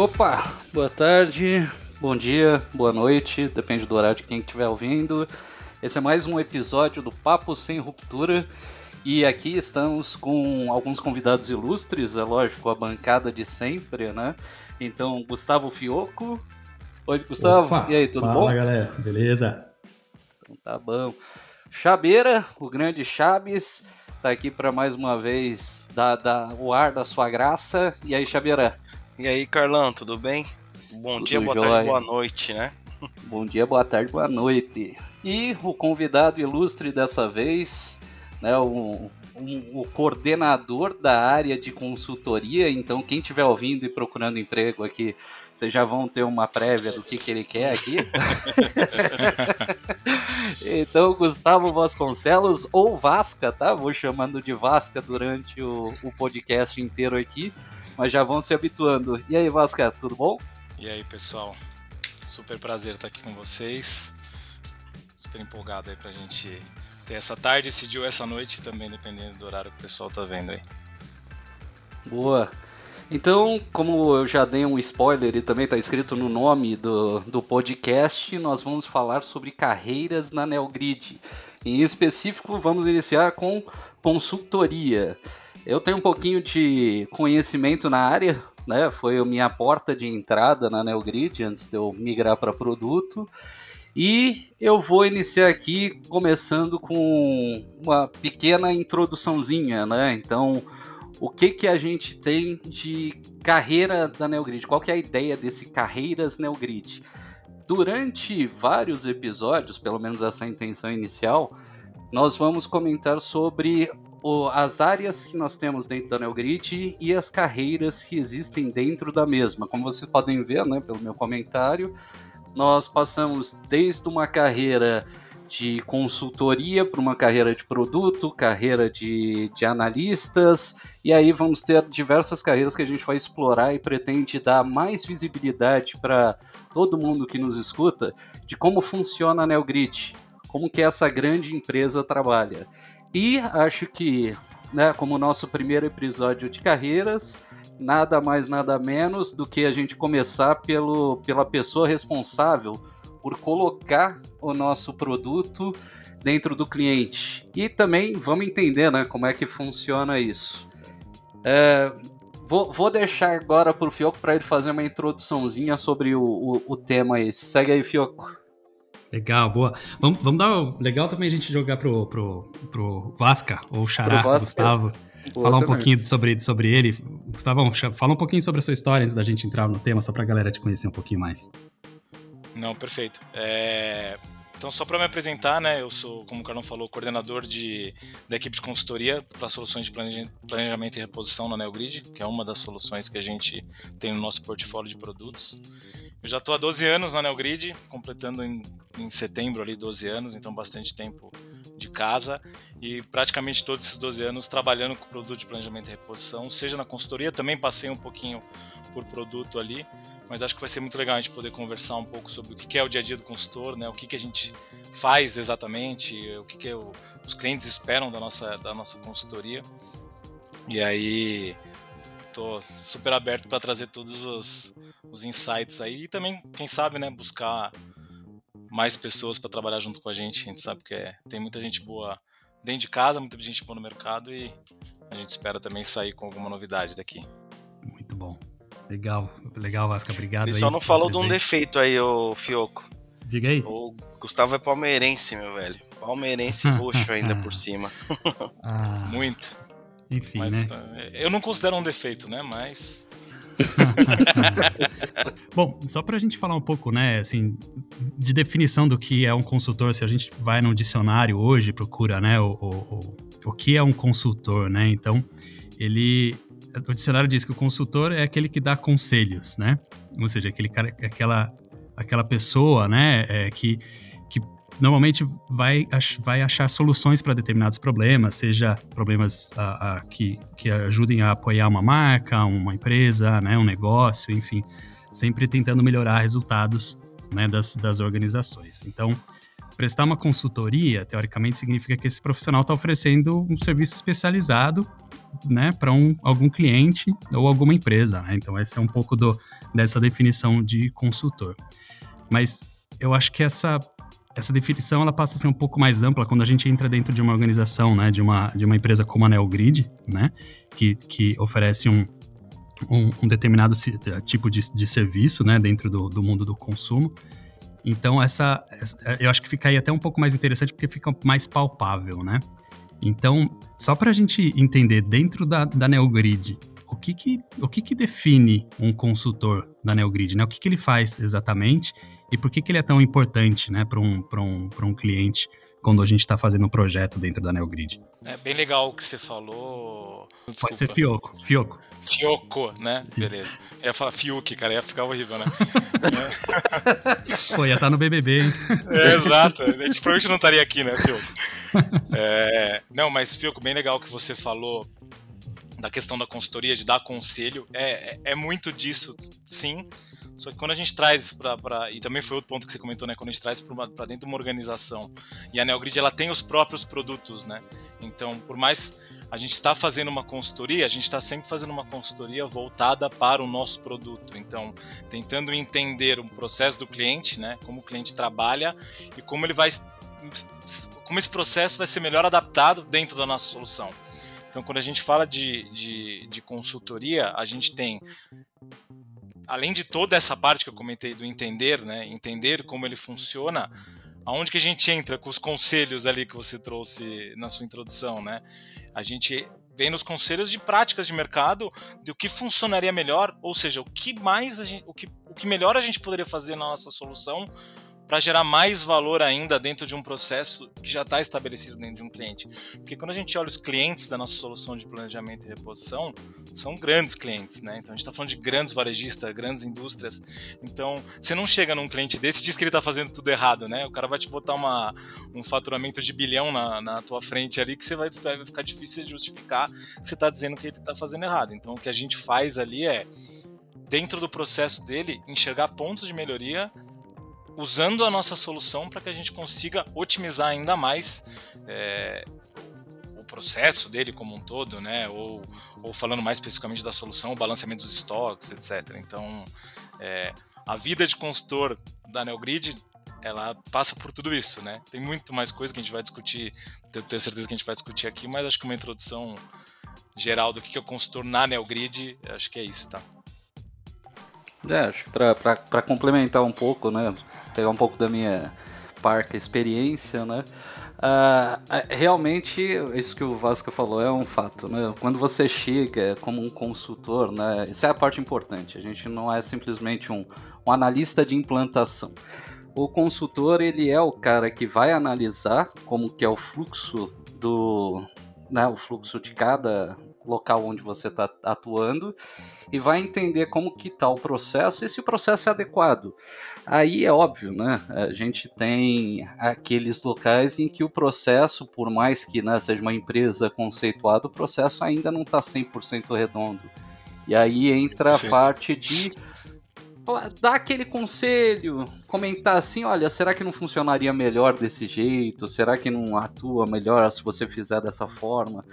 Opa, boa tarde, bom dia, boa noite, depende do horário de quem estiver ouvindo. Esse é mais um episódio do Papo Sem Ruptura. E aqui estamos com alguns convidados ilustres, é lógico, a bancada de sempre, né? Então, Gustavo Fioco. Oi, Gustavo. Opa, e aí, tudo fala, bom? Fala, galera. Beleza? Então tá bom. Chabeira, o grande Chaves, tá aqui para mais uma vez dar, dar o ar da sua graça. E aí, Chabeira? E aí, Carlão, tudo bem? Bom tudo dia, boa jóia. tarde, boa noite, né? Bom dia, boa tarde, boa noite. E o convidado ilustre dessa vez, né, o, um, o coordenador da área de consultoria. Então, quem estiver ouvindo e procurando emprego aqui, vocês já vão ter uma prévia do que, que ele quer aqui. então, Gustavo Vasconcelos, ou Vasca, tá? Vou chamando de Vasca durante o, o podcast inteiro aqui mas já vão se habituando. E aí, Vasca, tudo bom? E aí, pessoal? Super prazer estar aqui com vocês. Super empolgado aí pra gente ter essa tarde, esse dia ou essa noite também, dependendo do horário que o pessoal tá vendo aí. Boa. Então, como eu já dei um spoiler e também está escrito no nome do, do podcast, nós vamos falar sobre carreiras na NeoGrid. Em específico, vamos iniciar com consultoria. Eu tenho um pouquinho de conhecimento na área, né? Foi a minha porta de entrada na NeoGrid antes de eu migrar para produto. E eu vou iniciar aqui começando com uma pequena introduçãozinha, né? Então, o que que a gente tem de carreira da NeoGrid? Qual que é a ideia desse Carreiras NeoGrid? Durante vários episódios, pelo menos essa é a intenção inicial, nós vamos comentar sobre o, as áreas que nós temos dentro da NeoGrid e as carreiras que existem dentro da mesma. Como vocês podem ver, né, pelo meu comentário, nós passamos desde uma carreira de consultoria para uma carreira de produto, carreira de, de analistas, e aí vamos ter diversas carreiras que a gente vai explorar e pretende dar mais visibilidade para todo mundo que nos escuta de como funciona a NeoGrid, como que essa grande empresa trabalha. E acho que, né, como nosso primeiro episódio de carreiras, nada mais, nada menos do que a gente começar pelo, pela pessoa responsável por colocar o nosso produto dentro do cliente. E também vamos entender né, como é que funciona isso. É, vou, vou, deixar agora para o Fioco para ele fazer uma introduçãozinha sobre o, o, o tema aí. Segue aí, Fioco. Legal, boa. Vamos, vamos dar. Legal também a gente jogar pro, pro, pro Vasca, ou Xará, Vasca. Gustavo. Boa falar um também. pouquinho sobre, sobre ele. Gustavão, fala um pouquinho sobre a sua história antes da gente entrar no tema, só pra galera te conhecer um pouquinho mais. Não, perfeito. É... Então, só para me apresentar, né, eu sou, como o Carlão falou, coordenador de, da equipe de consultoria para soluções de planejamento e reposição na NeoGrid, que é uma das soluções que a gente tem no nosso portfólio de produtos. Eu já estou há 12 anos na NeoGrid, completando em, em setembro ali 12 anos, então bastante tempo de casa e praticamente todos esses 12 anos trabalhando com produto de planejamento e reposição, seja na consultoria, também passei um pouquinho por produto ali, mas acho que vai ser muito legal a gente poder conversar um pouco sobre o que é o dia a dia do consultor, né? o que, que a gente faz exatamente, o que, que o, os clientes esperam da nossa, da nossa consultoria. E aí, estou super aberto para trazer todos os, os insights aí e também, quem sabe, né, buscar mais pessoas para trabalhar junto com a gente. A gente sabe que é, tem muita gente boa dentro de casa, muita gente boa no mercado e a gente espera também sair com alguma novidade daqui. Muito bom. Legal, legal, Vasca, obrigado. Ele só não falou de um defeito aí, ô Fioco. Diga aí. O Gustavo é palmeirense, meu velho. Palmeirense roxo ainda por cima. ah, Muito. Enfim, Mas, né? É, eu não considero um defeito, né? Mas Bom, só para a gente falar um pouco, né, assim, de definição do que é um consultor, se a gente vai no dicionário hoje, procura, né, o, o, o que é um consultor, né? Então, ele, o dicionário diz que o consultor é aquele que dá conselhos, né? Ou seja, aquele cara, aquela, aquela pessoa, né, é, que normalmente vai, vai achar soluções para determinados problemas, seja problemas a, a, que, que ajudem a apoiar uma marca, uma empresa, né, um negócio, enfim, sempre tentando melhorar resultados né, das, das organizações. Então, prestar uma consultoria, teoricamente, significa que esse profissional está oferecendo um serviço especializado né, para um, algum cliente ou alguma empresa. Né? Então, esse é um pouco do, dessa definição de consultor. Mas eu acho que essa, essa definição ela passa a ser um pouco mais ampla quando a gente entra dentro de uma organização, né, de, uma, de uma empresa como a Neogrid, né, que, que oferece um, um, um determinado tipo de, de serviço né, dentro do, do mundo do consumo. Então, essa, essa, eu acho que fica aí até um pouco mais interessante porque fica mais palpável, né? Então, só para a gente entender dentro da, da NeoGrid, o que que, o que que define um consultor da NeoGrid, né? O que que ele faz exatamente e por que que ele é tão importante, né, para um, um, um cliente quando a gente está fazendo um projeto dentro da NeoGrid? É bem legal o que você falou. Desculpa. Pode ser Fioco. Fioco. Fioco, né? Beleza. Eu ia falar Fiuk, cara, ia ficar horrível, né? Pô, ia estar tá no BBB, hein? É, exato. A gente provavelmente não estaria aqui, né, Fioco? É... Não, mas Fioco, bem legal que você falou da questão da consultoria, de dar conselho. É, é, é muito disso, sim. Só que quando a gente traz para. E também foi outro ponto que você comentou, né? Quando a gente traz para dentro de uma organização. E a Neogrid ela tem os próprios produtos, né? Então, por mais a gente está fazendo uma consultoria, a gente está sempre fazendo uma consultoria voltada para o nosso produto. Então, tentando entender o processo do cliente, né? Como o cliente trabalha e como ele vai. Como esse processo vai ser melhor adaptado dentro da nossa solução. Então, quando a gente fala de, de, de consultoria, a gente tem além de toda essa parte que eu comentei do entender, né, entender como ele funciona, aonde que a gente entra com os conselhos ali que você trouxe na sua introdução, né? A gente vem nos conselhos de práticas de mercado, do que funcionaria melhor, ou seja, o que mais gente, o que, o que melhor a gente poderia fazer na nossa solução para gerar mais valor ainda dentro de um processo que já está estabelecido dentro de um cliente. Porque quando a gente olha os clientes da nossa solução de planejamento e reposição, são grandes clientes, né? Então a gente está falando de grandes varejistas, grandes indústrias. Então você não chega num cliente desse e diz que ele está fazendo tudo errado, né? O cara vai te botar uma, um faturamento de bilhão na, na tua frente ali que você vai, vai ficar difícil de justificar você está dizendo que ele está fazendo errado. Então o que a gente faz ali é dentro do processo dele, enxergar pontos de melhoria usando a nossa solução para que a gente consiga otimizar ainda mais é, o processo dele como um todo, né? Ou, ou falando mais especificamente da solução, o balanceamento dos estoques, etc. Então, é, a vida de consultor da Neogrid ela passa por tudo isso, né? Tem muito mais coisa que a gente vai discutir, eu tenho certeza que a gente vai discutir aqui, mas acho que uma introdução geral do que é o consultor na Neogrid, acho que é isso, tá? É, acho que para complementar um pouco, né? Pegar um pouco da minha parca experiência, né? Uh, realmente, isso que o Vasco falou é um fato, né? Quando você chega como um consultor, né? Isso é a parte importante. A gente não é simplesmente um, um analista de implantação. O consultor, ele é o cara que vai analisar como que é o fluxo do, né, o fluxo de cada local onde você está atuando e vai entender como que está o processo e se o processo é adequado. Aí é óbvio, né? A gente tem aqueles locais em que o processo, por mais que né, seja uma empresa conceituada, o processo ainda não está 100% redondo. E aí entra a parte de dar aquele conselho, comentar assim, olha, será que não funcionaria melhor desse jeito? Será que não atua melhor se você fizer dessa forma?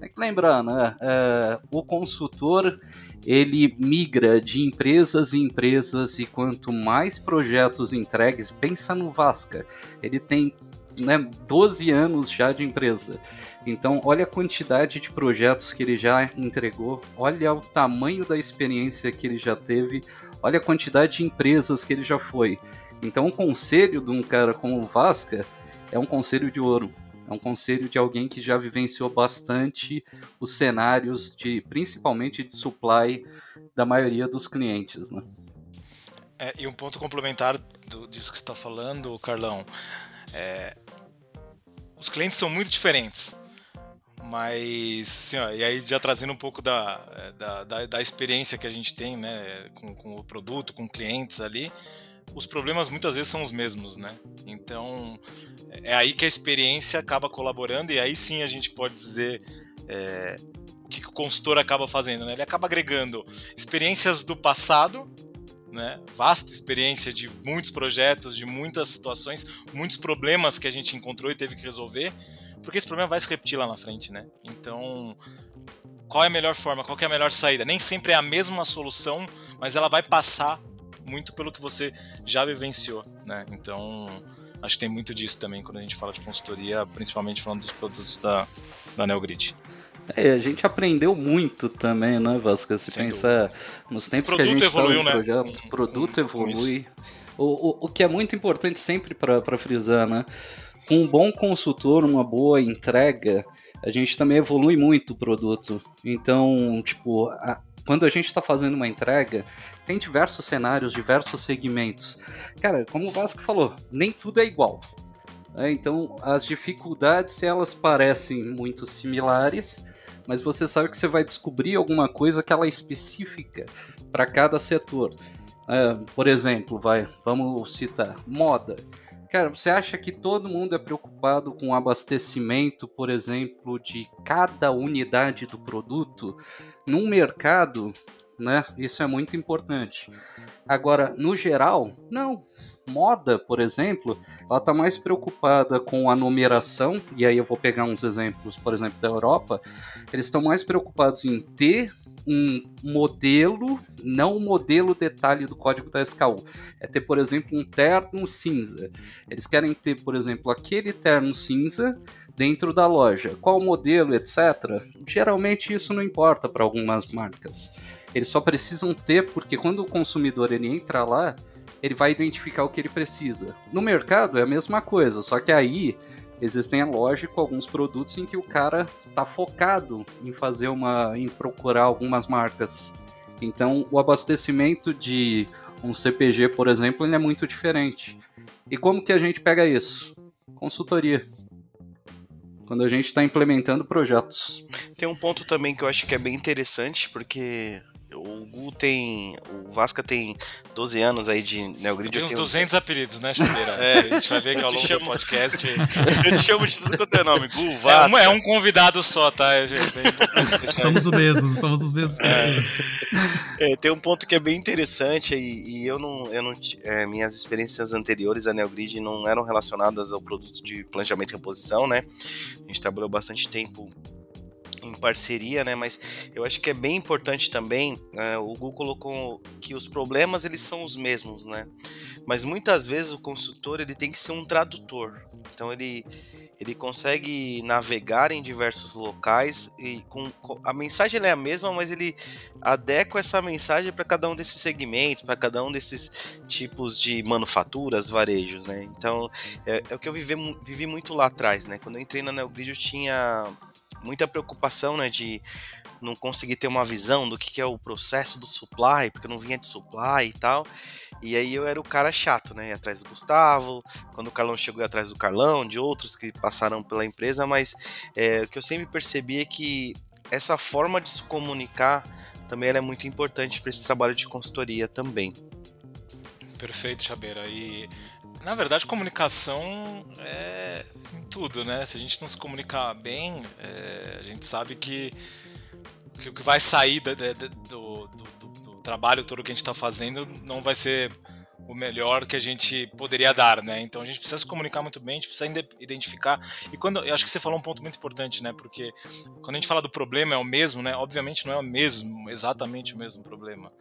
Tem que lembrar, né? É, o consultor ele migra de empresas em empresas e quanto mais projetos entregues, pensa no Vasca, ele tem né, 12 anos já de empresa. Então, olha a quantidade de projetos que ele já entregou, olha o tamanho da experiência que ele já teve, olha a quantidade de empresas que ele já foi. Então, o conselho de um cara como o Vasca é um conselho de ouro. É um conselho de alguém que já vivenciou bastante os cenários de, principalmente de supply da maioria dos clientes, né? É, e um ponto complementar do, disso que você está falando, Carlão, é, os clientes são muito diferentes. Mas, assim, ó, e aí já trazendo um pouco da, da, da, da experiência que a gente tem né, com, com, o produto, com clientes ali, os problemas muitas vezes são os mesmos, né? Então, é aí que a experiência acaba colaborando e aí sim a gente pode dizer é, o que, que, o consultor acaba fazendo, né? Ele acaba agregando experiências do passado né, vasta experiência de muitos projetos, de muitas situações, muitos problemas que a gente encontrou e teve que resolver, porque esse problema vai se repetir lá na frente, né? Então, qual é a melhor forma, qual é a melhor saída? Nem sempre é a mesma solução, mas ela vai passar muito pelo que você já vivenciou, né? Então, acho que tem muito disso também quando a gente fala de consultoria, principalmente falando dos produtos da, da NeoGrid. É, a gente aprendeu muito também, né, Vasco? Se Sem pensa nos tempos que a gente está no né? projeto, o produto evolui. O, o, o que é muito importante sempre para frisar, né? Com um bom consultor, uma boa entrega, a gente também evolui muito o produto. Então, tipo, a, quando a gente está fazendo uma entrega, tem diversos cenários, diversos segmentos. Cara, como o Vasco falou, nem tudo é igual. É, então, as dificuldades, elas parecem muito similares, mas você sabe que você vai descobrir alguma coisa que ela é específica para cada setor. É, por exemplo, vai, vamos citar moda. Cara, você acha que todo mundo é preocupado com o abastecimento, por exemplo, de cada unidade do produto? Num mercado, né? Isso é muito importante. Agora, no geral, não moda, por exemplo, ela está mais preocupada com a numeração, e aí eu vou pegar uns exemplos, por exemplo, da Europa, eles estão mais preocupados em ter um modelo, não um modelo detalhe do código da SKU. É ter, por exemplo, um terno cinza. Eles querem ter, por exemplo, aquele terno cinza dentro da loja. Qual modelo, etc. Geralmente isso não importa para algumas marcas. Eles só precisam ter porque quando o consumidor ele entra lá, ele vai identificar o que ele precisa. No mercado é a mesma coisa, só que aí existem, é lógico, alguns produtos em que o cara tá focado em fazer uma. em procurar algumas marcas. Então o abastecimento de um CPG, por exemplo, ele é muito diferente. E como que a gente pega isso? Consultoria. Quando a gente está implementando projetos. Tem um ponto também que eu acho que é bem interessante, porque o Gu tem. O Vasca tem 12 anos aí de Neogrid. Tem uns 200 apelidos, né, Chapeira? É, a gente vai ver que ao longo chamo... do podcast. eu te chamo de tudo quanto é nome. Gu, Vasca. É um, é um convidado só, tá, gente? somos os mesmos, somos os mesmos. É. é, tem um ponto que é bem interessante e, e eu não. Eu não é, minhas experiências anteriores à Neogrid não eram relacionadas ao produto de planejamento e reposição, né? A gente trabalhou bastante tempo em parceria, né? Mas eu acho que é bem importante também. Né? o Google colocou que os problemas eles são os mesmos, né? Mas muitas vezes o consultor ele tem que ser um tradutor. Então ele ele consegue navegar em diversos locais e com, a mensagem é a mesma, mas ele adequa essa mensagem para cada um desses segmentos, para cada um desses tipos de manufaturas, varejos, né? Então é, é o que eu vivi, vivi muito lá atrás, né? Quando eu entrei na Neogrid eu tinha muita preocupação, né, de não conseguir ter uma visão do que, que é o processo do supply, porque não vinha de supply e tal. E aí eu era o cara chato, né? Ia atrás do Gustavo, quando o Carlão chegou ia atrás do Carlão, de outros que passaram pela empresa, mas é, o que eu sempre percebi é que essa forma de se comunicar também é muito importante para esse trabalho de consultoria também. Perfeito, Chabeira. E na verdade, comunicação é em tudo, né? Se a gente não se comunicar bem, é, a gente sabe que, que o que vai sair do, do, do, trabalho todo que a gente está fazendo não vai ser o melhor que a gente poderia dar, né? Então a gente precisa se comunicar muito bem, a gente precisa identificar. E quando eu acho que você falou um ponto muito importante, né? Porque quando a gente fala do problema é o mesmo, né? Obviamente não é o mesmo, exatamente o mesmo problema.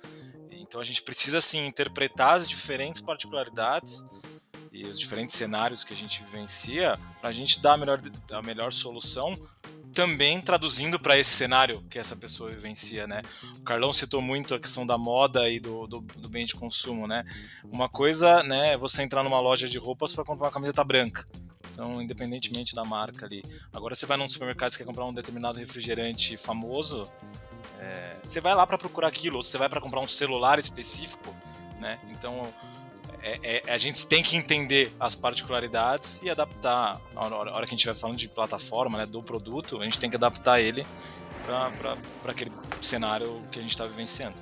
Então a gente precisa sim interpretar as diferentes particularidades e os diferentes cenários que a gente vivencia para a gente dar a melhor, a melhor solução também traduzindo para esse cenário que essa pessoa vivencia, né? O Carlão citou muito a questão da moda e do, do, do bem de consumo, né? Uma coisa, né, é você entrar numa loja de roupas para comprar uma camiseta branca. Então, independentemente da marca ali. Agora, você vai num supermercado e quer comprar um determinado refrigerante famoso, é, você vai lá para procurar aquilo, ou você vai para comprar um celular específico, né? Então, é, é, a gente tem que entender as particularidades e adaptar. A hora, que a gente vai falando de plataforma, né, do produto, a gente tem que adaptar ele para aquele cenário que a gente está vivenciando.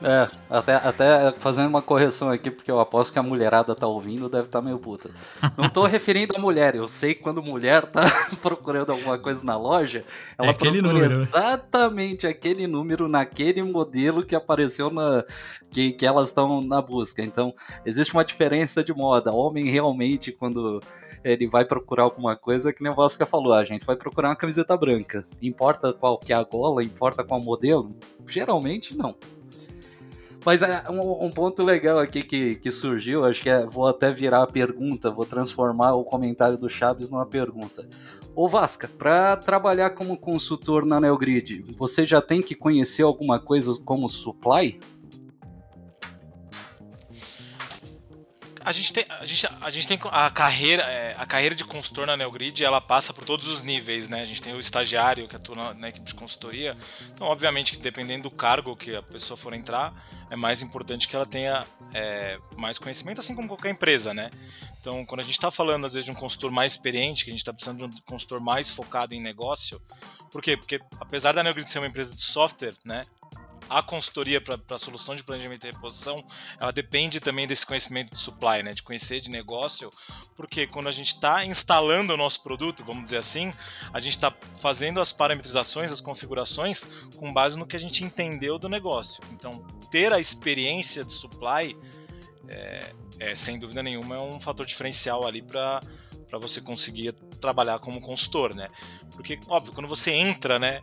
É, até, até fazendo uma correção aqui, porque eu aposto que a mulherada tá ouvindo, deve estar tá meio puta. Não tô referindo a mulher, eu sei que quando mulher tá procurando alguma coisa na loja, ela é procura número. exatamente aquele número naquele modelo que apareceu na. que, que elas estão na busca. Então, existe uma diferença de moda. Homem realmente, quando ele vai procurar alguma coisa, que nem o Vasca falou, a gente vai procurar uma camiseta branca. Importa qual que é a gola, importa qual modelo? Geralmente não. Mas é um, um, ponto legal aqui que, que surgiu, acho que é, vou até virar a pergunta, vou transformar o comentário do Chaves numa pergunta. Ô Vasca, para trabalhar como consultor na Neogrid, você já tem que conhecer alguma coisa como supply? A gente tem a gente, a gente tem a carreira é, a carreira de consultor na Neogrid ela passa por todos os níveis né? A gente tem o estagiário que atua na, na, equipe de consultoria. Então obviamente que dependendo do cargo que a pessoa for entrar é mais importante que ela tenha é, mais conhecimento assim como qualquer empresa né? Então quando a gente está falando às vezes de um consultor mais experiente que a gente está precisando de um consultor mais focado em negócio por quê? Porque apesar da Neogrid ser uma empresa de software, né, a consultoria para a solução de planejamento e reposição, ela depende também desse conhecimento de supply, né, de conhecer de negócio, porque quando a gente está instalando o nosso produto, vamos dizer assim, a gente está fazendo as parametrizações, as configurações com base no que a gente entendeu do negócio. Então, ter a experiência de supply, é, é sem dúvida nenhuma, é um fator diferencial ali para para você conseguir trabalhar como consultor, né? Porque, óbvio, quando você entra, né,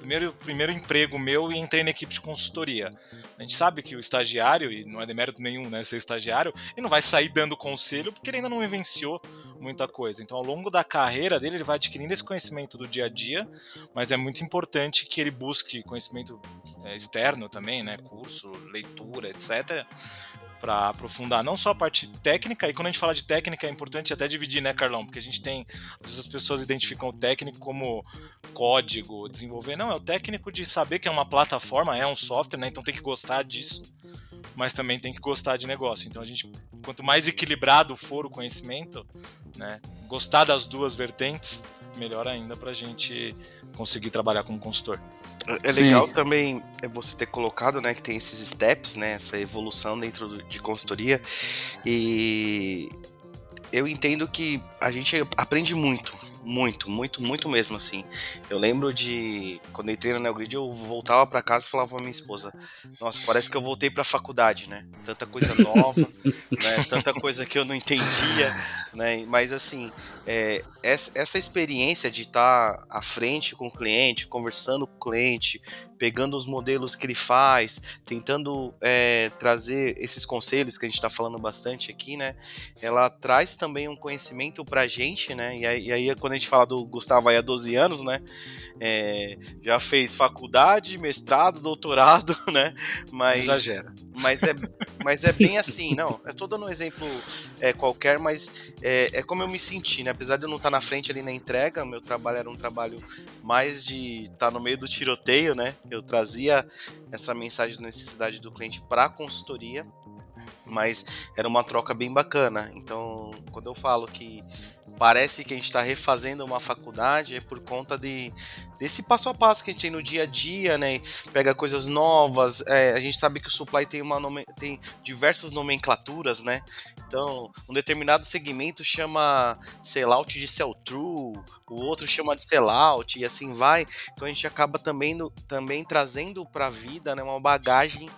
primeiro, primeiro emprego meu e entrei na equipe de consultoria. A gente sabe que o estagiário, e não é demérito nenhum né, ser estagiário, ele não vai sair dando conselho porque ele ainda não vivenciou muita coisa. Então, ao longo da carreira dele, ele vai adquirindo esse conhecimento do dia a dia, mas é muito importante que ele busque conhecimento é, externo também, né, curso, leitura, etc., para aprofundar não só a parte técnica, e quando a gente fala de técnica é importante até dividir, né, Carlão? Porque a gente tem, às vezes as pessoas identificam o técnico como código, desenvolver. Não, é o técnico de saber que é uma plataforma, é um software, né? Então tem que gostar disso, mas também tem que gostar de negócio. Então a gente, quanto mais equilibrado for o conhecimento, né, gostar das duas vertentes, melhor ainda para a gente conseguir trabalhar como consultor. É legal Sim. também é você ter colocado, né, que tem esses steps, né, essa evolução dentro de consultoria. E eu entendo que a gente aprende muito, muito, muito, muito mesmo, assim. Eu lembro de quando eu entrei na Neogrid, eu voltava para casa e falava pra minha esposa: Nossa, parece que eu voltei pra faculdade, né? Tanta coisa nova, né? Tanta coisa que eu não entendia, né? Mas assim, é, essa experiência de estar à frente com o cliente, conversando com o cliente, pegando os modelos que ele faz, tentando é, trazer esses conselhos que a gente está falando bastante aqui, né? Ela traz também um conhecimento para a gente, né? E aí, e aí, quando a gente fala do Gustavo aí há 12 anos, né? É, já fez faculdade, mestrado, doutorado, né? Mas, Exagera. Mas é, mas é bem assim, não. Eu tô dando um exemplo é, qualquer, mas é, é como eu me senti, né? Apesar de eu não estar tá na frente ali na entrega, meu trabalho era um trabalho mais de estar tá no meio do tiroteio, né? Eu trazia essa mensagem da necessidade do cliente para a consultoria, mas era uma troca bem bacana. Então, quando eu falo que parece que a gente está refazendo uma faculdade é por conta de, desse passo a passo que a gente tem no dia a dia, né? Pega coisas novas. É, a gente sabe que o supply tem, uma nome, tem diversas nomenclaturas, né? Então, um determinado segmento chama sellout de sell-through, o outro chama de sellout e assim vai. Então a gente acaba também, no, também trazendo para a vida né, uma bagagem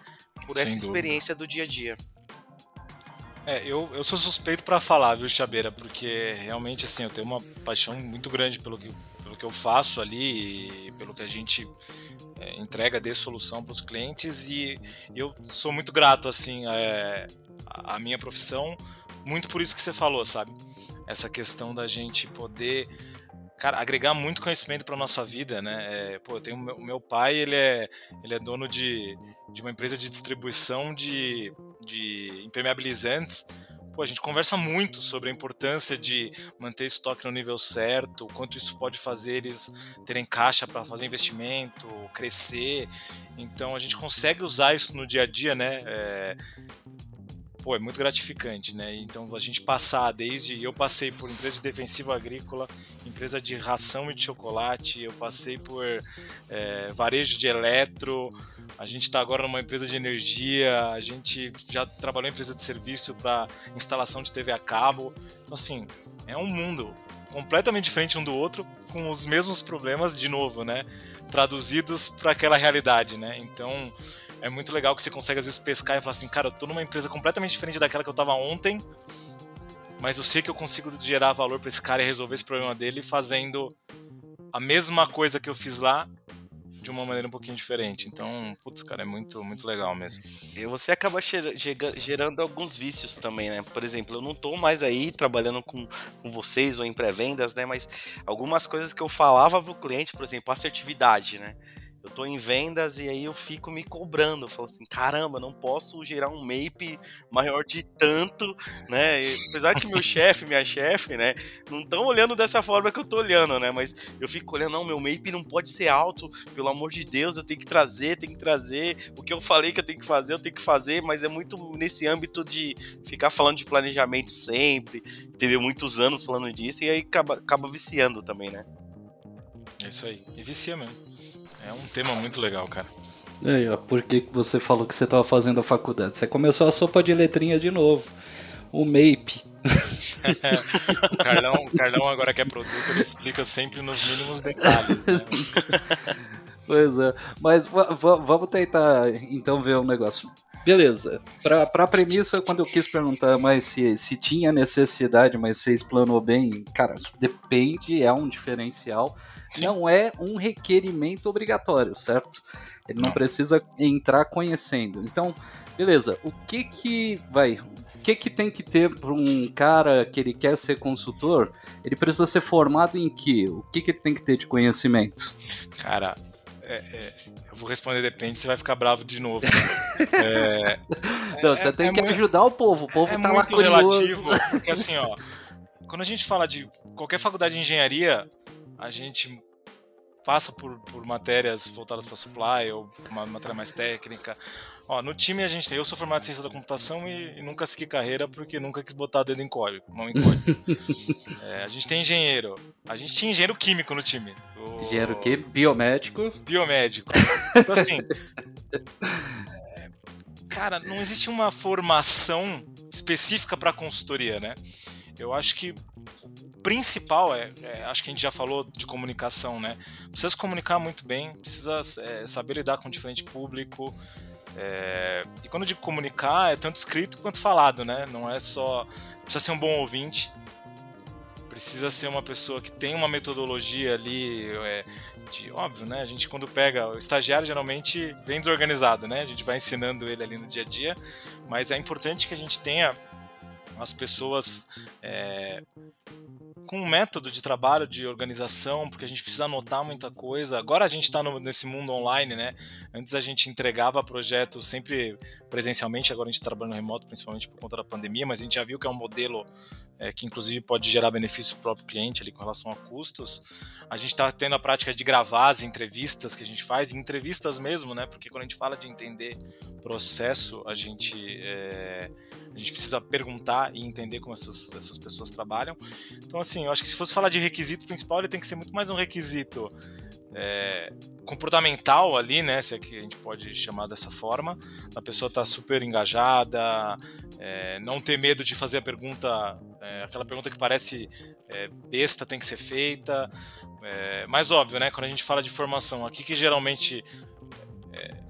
por essa experiência do dia a dia. É, eu, eu sou suspeito para falar, viu, Chabeira? Porque realmente, assim, eu tenho uma paixão muito grande pelo que, pelo que eu faço ali, pelo que a gente é, entrega de solução para os clientes e eu sou muito grato, assim, é, a minha profissão, muito por isso que você falou, sabe? Essa questão da gente poder cara, agregar muito conhecimento para nossa vida, né? É, pô, eu tenho o meu pai, ele é, ele é dono de, de uma empresa de distribuição de de impermeabilizantes, pô, a gente conversa muito sobre a importância de manter estoque no nível certo, quanto isso pode fazer eles terem caixa para fazer investimento, crescer. Então a gente consegue usar isso no dia a dia, né? É, pô, é muito gratificante, né? Então a gente passar desde eu passei por empresa de defensivo agrícola, empresa de ração e de chocolate, eu passei por é, varejo de eletro, a gente está agora numa empresa de energia, a gente já trabalhou em empresa de serviço para instalação de TV a cabo. Então, assim, é um mundo completamente diferente um do outro, com os mesmos problemas, de novo, né? Traduzidos para aquela realidade, né? Então, é muito legal que você consegue às vezes pescar e falar assim, cara, eu tô numa empresa completamente diferente daquela que eu tava ontem, mas eu sei que eu consigo gerar valor para esse cara e resolver esse problema dele fazendo a mesma coisa que eu fiz lá de uma maneira um pouquinho diferente. Então, putz, cara, é muito, muito legal mesmo. E você acaba gerando alguns vícios também, né? Por exemplo, eu não tô mais aí trabalhando com, com vocês ou em pré-vendas, né? Mas algumas coisas que eu falava pro cliente, por exemplo, assertividade, né? Eu tô em vendas e aí eu fico me cobrando. Eu falo assim, caramba, não posso gerar um MAPE maior de tanto, né? E, apesar que meu chefe, minha chefe, né, não estão olhando dessa forma que eu tô olhando, né? Mas eu fico olhando, não, meu MAPE não pode ser alto, pelo amor de Deus, eu tenho que trazer, tenho que trazer. O que eu falei que eu tenho que fazer, eu tenho que fazer, mas é muito nesse âmbito de ficar falando de planejamento sempre, entendeu? Muitos anos falando disso e aí acaba, acaba viciando também, né? É isso aí. E vicia mesmo. É um tema muito legal, cara. E aí, ó, por que você falou que você estava fazendo a faculdade? Você começou a sopa de letrinha de novo. O MAPE. o Carlão, Carlão, agora que é produto, ele explica sempre nos mínimos detalhes. Né? pois é. Mas vamos tentar então ver um negócio. Beleza. Para a premissa, quando eu quis perguntar mais se, se tinha necessidade, mas você explanou bem, cara, depende, é um diferencial. Sim. Não é um requerimento obrigatório, certo? Ele não, não precisa entrar conhecendo. Então, beleza. O que que vai? O que que tem que ter para um cara que ele quer ser consultor? Ele precisa ser formado em quê? O que que ele tem que ter de conhecimento? Cara, é, é, eu vou responder depende, você vai ficar bravo de novo. Né? é, Não, você é, tem é que muito, ajudar o povo, o povo é tá lá curioso. relativo, porque assim, ó, quando a gente fala de qualquer faculdade de engenharia, a gente passa por, por matérias voltadas para supply ou uma matéria mais técnica. Ó, no time a gente tem, eu sou formado em ciência da computação e, e nunca segui carreira porque nunca quis botar dedo em código, mão em código. é, a gente tem engenheiro, a gente tinha engenheiro químico no time. O... Engenheiro que biomédico. Biomédico. Então assim, é, cara, não existe uma formação específica para consultoria, né? Eu acho que principal é, é, acho que a gente já falou de comunicação, né? Precisa se comunicar muito bem, precisa é, saber lidar com diferente público. É, e quando eu digo comunicar, é tanto escrito quanto falado, né? Não é só. Precisa ser um bom ouvinte, precisa ser uma pessoa que tem uma metodologia ali. É, de, óbvio, né? A gente quando pega. O estagiário geralmente vem desorganizado, né? A gente vai ensinando ele ali no dia a dia, mas é importante que a gente tenha as pessoas é, com um método de trabalho, de organização, porque a gente precisa anotar muita coisa. Agora a gente está nesse mundo online, né? Antes a gente entregava projetos sempre presencialmente, agora a gente está trabalhando remoto, principalmente por conta da pandemia, mas a gente já viu que é um modelo é, que inclusive pode gerar benefício para o próprio cliente ali com relação a custos. A gente está tendo a prática de gravar as entrevistas que a gente faz, entrevistas mesmo, né? Porque quando a gente fala de entender processo, a gente. É, a gente precisa perguntar e entender como essas, essas pessoas trabalham. Então, assim, eu acho que se fosse falar de requisito principal, ele tem que ser muito mais um requisito é, comportamental ali, né? Se é que a gente pode chamar dessa forma. A pessoa está super engajada, é, não ter medo de fazer a pergunta, é, aquela pergunta que parece é, besta tem que ser feita. É, mais óbvio, né? Quando a gente fala de formação, aqui que geralmente é,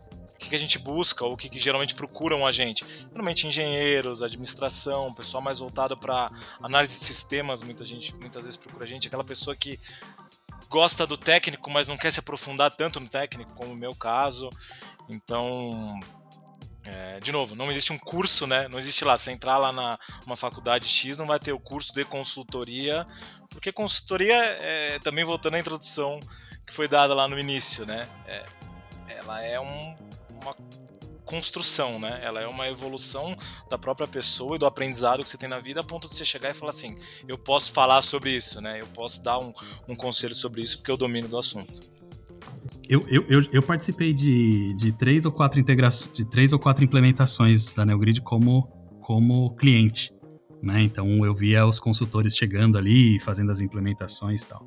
que a gente busca ou o que, que geralmente procuram a gente? Geralmente engenheiros, administração, pessoal mais voltado para análise de sistemas, muita gente muitas vezes procura a gente, aquela pessoa que gosta do técnico, mas não quer se aprofundar tanto no técnico, como o meu caso. Então, é, de novo, não existe um curso, né? Não existe lá, você entrar lá na uma faculdade X, não vai ter o curso de consultoria, porque consultoria, é, também voltando à introdução que foi dada lá no início, né? É, ela é um, uma construção, né? Ela é uma evolução da própria pessoa e do aprendizado que você tem na vida, a ponto de você chegar e falar assim: eu posso falar sobre isso, né? Eu posso dar um, um conselho sobre isso porque eu domino do assunto. Eu, eu, eu, eu participei de, de três ou quatro integrações, de três ou quatro implementações da NeoGrid como, como cliente. né? Então eu via os consultores chegando ali, fazendo as implementações e tal.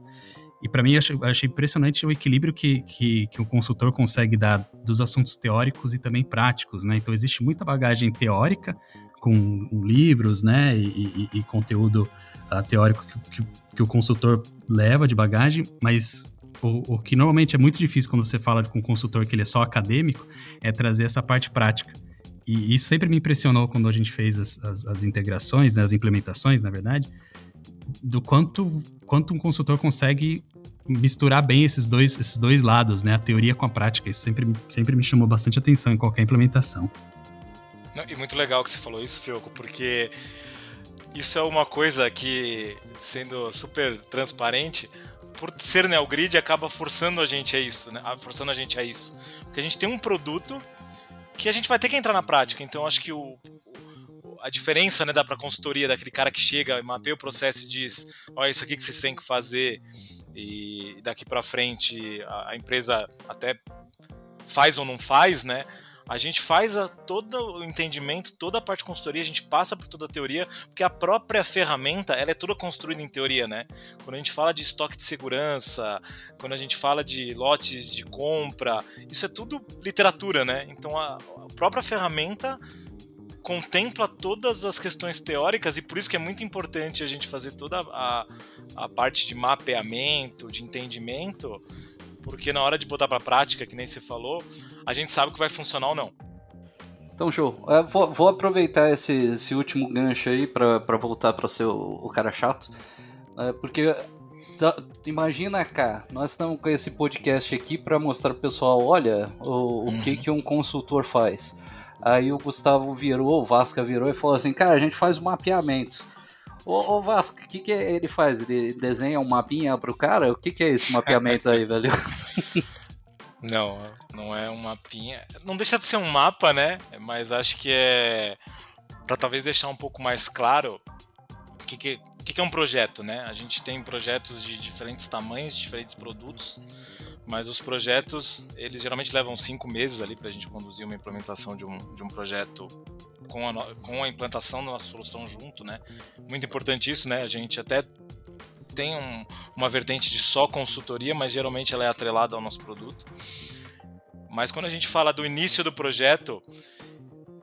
E para mim achei, achei, impressionante o equilíbrio que, que, que, o consultor consegue dar dos assuntos teóricos e também práticos, né? Então existe muita bagagem teórica com livros, né, e, e, e conteúdo uh, teórico que, que, que, o consultor leva de bagagem, mas o, o, que normalmente é muito difícil quando você fala com um consultor que ele é só acadêmico é trazer essa parte prática. E isso sempre me impressionou quando a gente fez as, as, as integrações, né, as implementações, na verdade, do quanto, quanto um consultor consegue misturar bem esses dois, esses dois lados, né, a teoria com a prática. Isso sempre, sempre me chamou bastante atenção em qualquer implementação. E muito legal que você falou isso, Fioco, porque isso é uma coisa que, sendo super transparente, por ser NeoGrid, acaba forçando a gente a isso, né? Forçando a gente a isso. Porque a gente tem um produto que a gente vai ter que entrar na prática. Então, acho que o, a diferença né, da para consultoria daquele cara que chega mapeia o processo e diz, olha, isso aqui que vocês têm que fazer e daqui para frente a, a, empresa até faz ou não faz, né? A gente faz a, todo o entendimento, toda a parte de consultoria, a gente passa por toda a teoria, porque a própria ferramenta, ela é toda construída em teoria, né? Quando a gente fala de estoque de segurança, quando a gente fala de lotes de compra, isso é tudo literatura, né? Então a, a própria ferramenta contempla todas as questões teóricas e por isso que é muito importante a gente fazer toda a, a parte de mapeamento, de entendimento, porque na hora de botar para prática, que nem você falou, a gente sabe que vai funcionar ou não. Então, show. É, vou, vou, aproveitar esse, esse, último gancho aí para voltar para ser o, o, cara chato. É, porque imagina cá, nós estamos com esse podcast aqui para mostrar pro pessoal, olha o, uhum. o que, uhum. que um consultor faz. Aí o Gustavo virou, o Vasca virou e falou assim, cara, a gente faz o mapeamento. Ô, ô Vasco, o que, que ele faz? Ele desenha um mapinha pro cara? O que, que é esse mapeamento aí, velho? Não, não é um mapinha. Não deixa de ser um mapa, né? Mas acho que é. para talvez deixar um pouco mais claro o que, que, que, é um projeto, né? A gente tem projetos de diferentes tamanhos, diferentes produtos, mas os projetos, eles geralmente levam cinco meses ali para a gente conduzir uma implementação de um, de um projeto com a, com a implantação da nossa solução junto, né? Muito importante isso, né? A gente até tem um, uma vertente de só consultoria, mas geralmente ela é atrelada ao nosso produto. Mas quando a gente fala do início do projeto,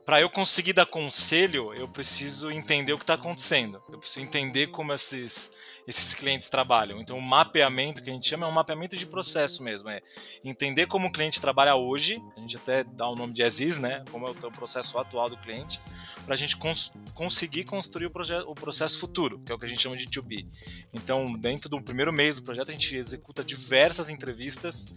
para eu conseguir dar conselho, eu preciso entender o que está acontecendo. Eu preciso entender como esses esses clientes trabalham. Então, o mapeamento que a gente chama é um mapeamento de processo mesmo, é entender como o cliente trabalha hoje, a gente até dá o nome de ASIS, né, como é o processo atual do cliente, para a gente cons conseguir construir o, o processo futuro, que é o que a gente chama de 2B. Então, dentro do primeiro mês do projeto, a gente executa diversas entrevistas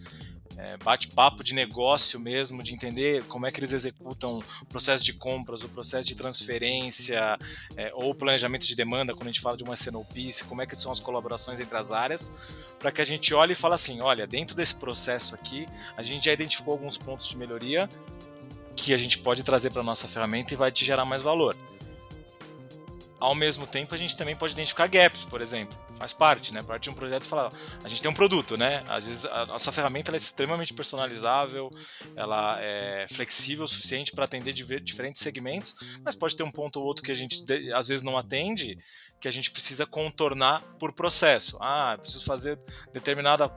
é, bate-papo de negócio mesmo, de entender como é que eles executam o processo de compras, o processo de transferência, é, ou planejamento de demanda, quando a gente fala de uma SNOP, como é que são as colaborações entre as áreas, para que a gente olhe e fale assim, olha, dentro desse processo aqui, a gente já identificou alguns pontos de melhoria que a gente pode trazer para a nossa ferramenta e vai te gerar mais valor. Ao mesmo tempo, a gente também pode identificar gaps, por exemplo. Faz parte, né? Parte de um projeto e falar, a gente tem um produto, né? Às vezes a nossa ferramenta é extremamente personalizável, ela é flexível o suficiente para atender diferentes segmentos, mas pode ter um ponto ou outro que a gente às vezes não atende, que a gente precisa contornar por processo. Ah, preciso fazer determinada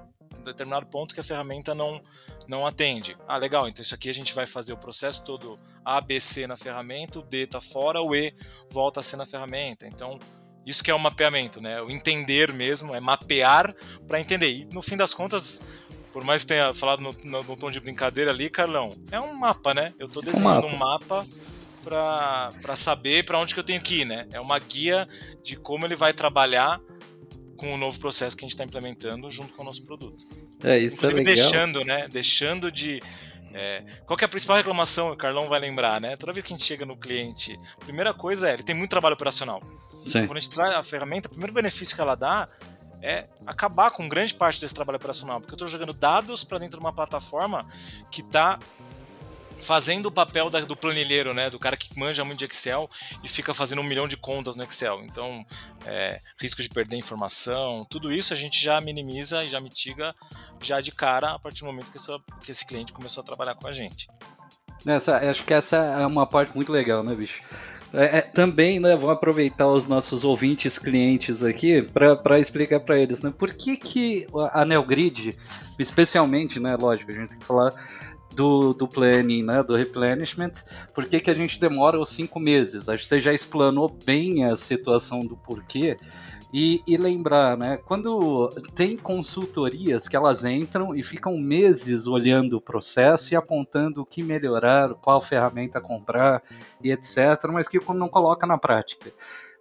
determinado ponto que a ferramenta não, não atende. Ah, legal, então isso aqui a gente vai fazer o processo todo A, B, C na ferramenta, o D está fora, o E volta a ser na ferramenta. Então, isso que é o mapeamento, né? O entender mesmo, é mapear para entender. E no fim das contas, por mais que tenha falado no, no, no, tom de brincadeira ali, Carlão, é um mapa, né? Eu estou desenhando um mapa, para saber para onde que eu tenho que ir, né? É uma guia de como ele vai trabalhar com o novo processo que a gente está implementando junto com o nosso produto. É, isso é Inclusive, é legal. deixando, né? Deixando de. É, qual que é a principal reclamação? O Carlão vai lembrar, né? Toda vez que a gente chega no cliente, a primeira coisa é, ele tem muito trabalho operacional. Sim. Quando a gente traz a ferramenta, o primeiro benefício que ela dá é acabar com grande parte desse trabalho operacional, porque eu estou jogando dados para dentro de uma plataforma que está fazendo o papel da, do planilheiro, né? Do cara que manja muito de Excel e fica fazendo um milhão de contas no Excel. Então, é, risco de perder informação, tudo isso a gente já minimiza e já mitiga já de cara a partir do momento que, essa, que esse cliente começou a trabalhar com a gente. Essa, acho que essa é uma parte muito legal, né, bicho? É, é, também, né, vou aproveitar os nossos ouvintes clientes aqui para explicar para eles, né, por que que a NeoGrid, especialmente, né, lógico, a gente tem que falar do, do planning, né, do replenishment, por que que a gente demora os cinco meses? Acho que você já explanou bem a situação do porquê, e, e, lembrar, né? Quando tem consultorias que elas entram e ficam meses olhando o processo e apontando o que melhorar, qual ferramenta comprar e etc., mas que não coloca na prática.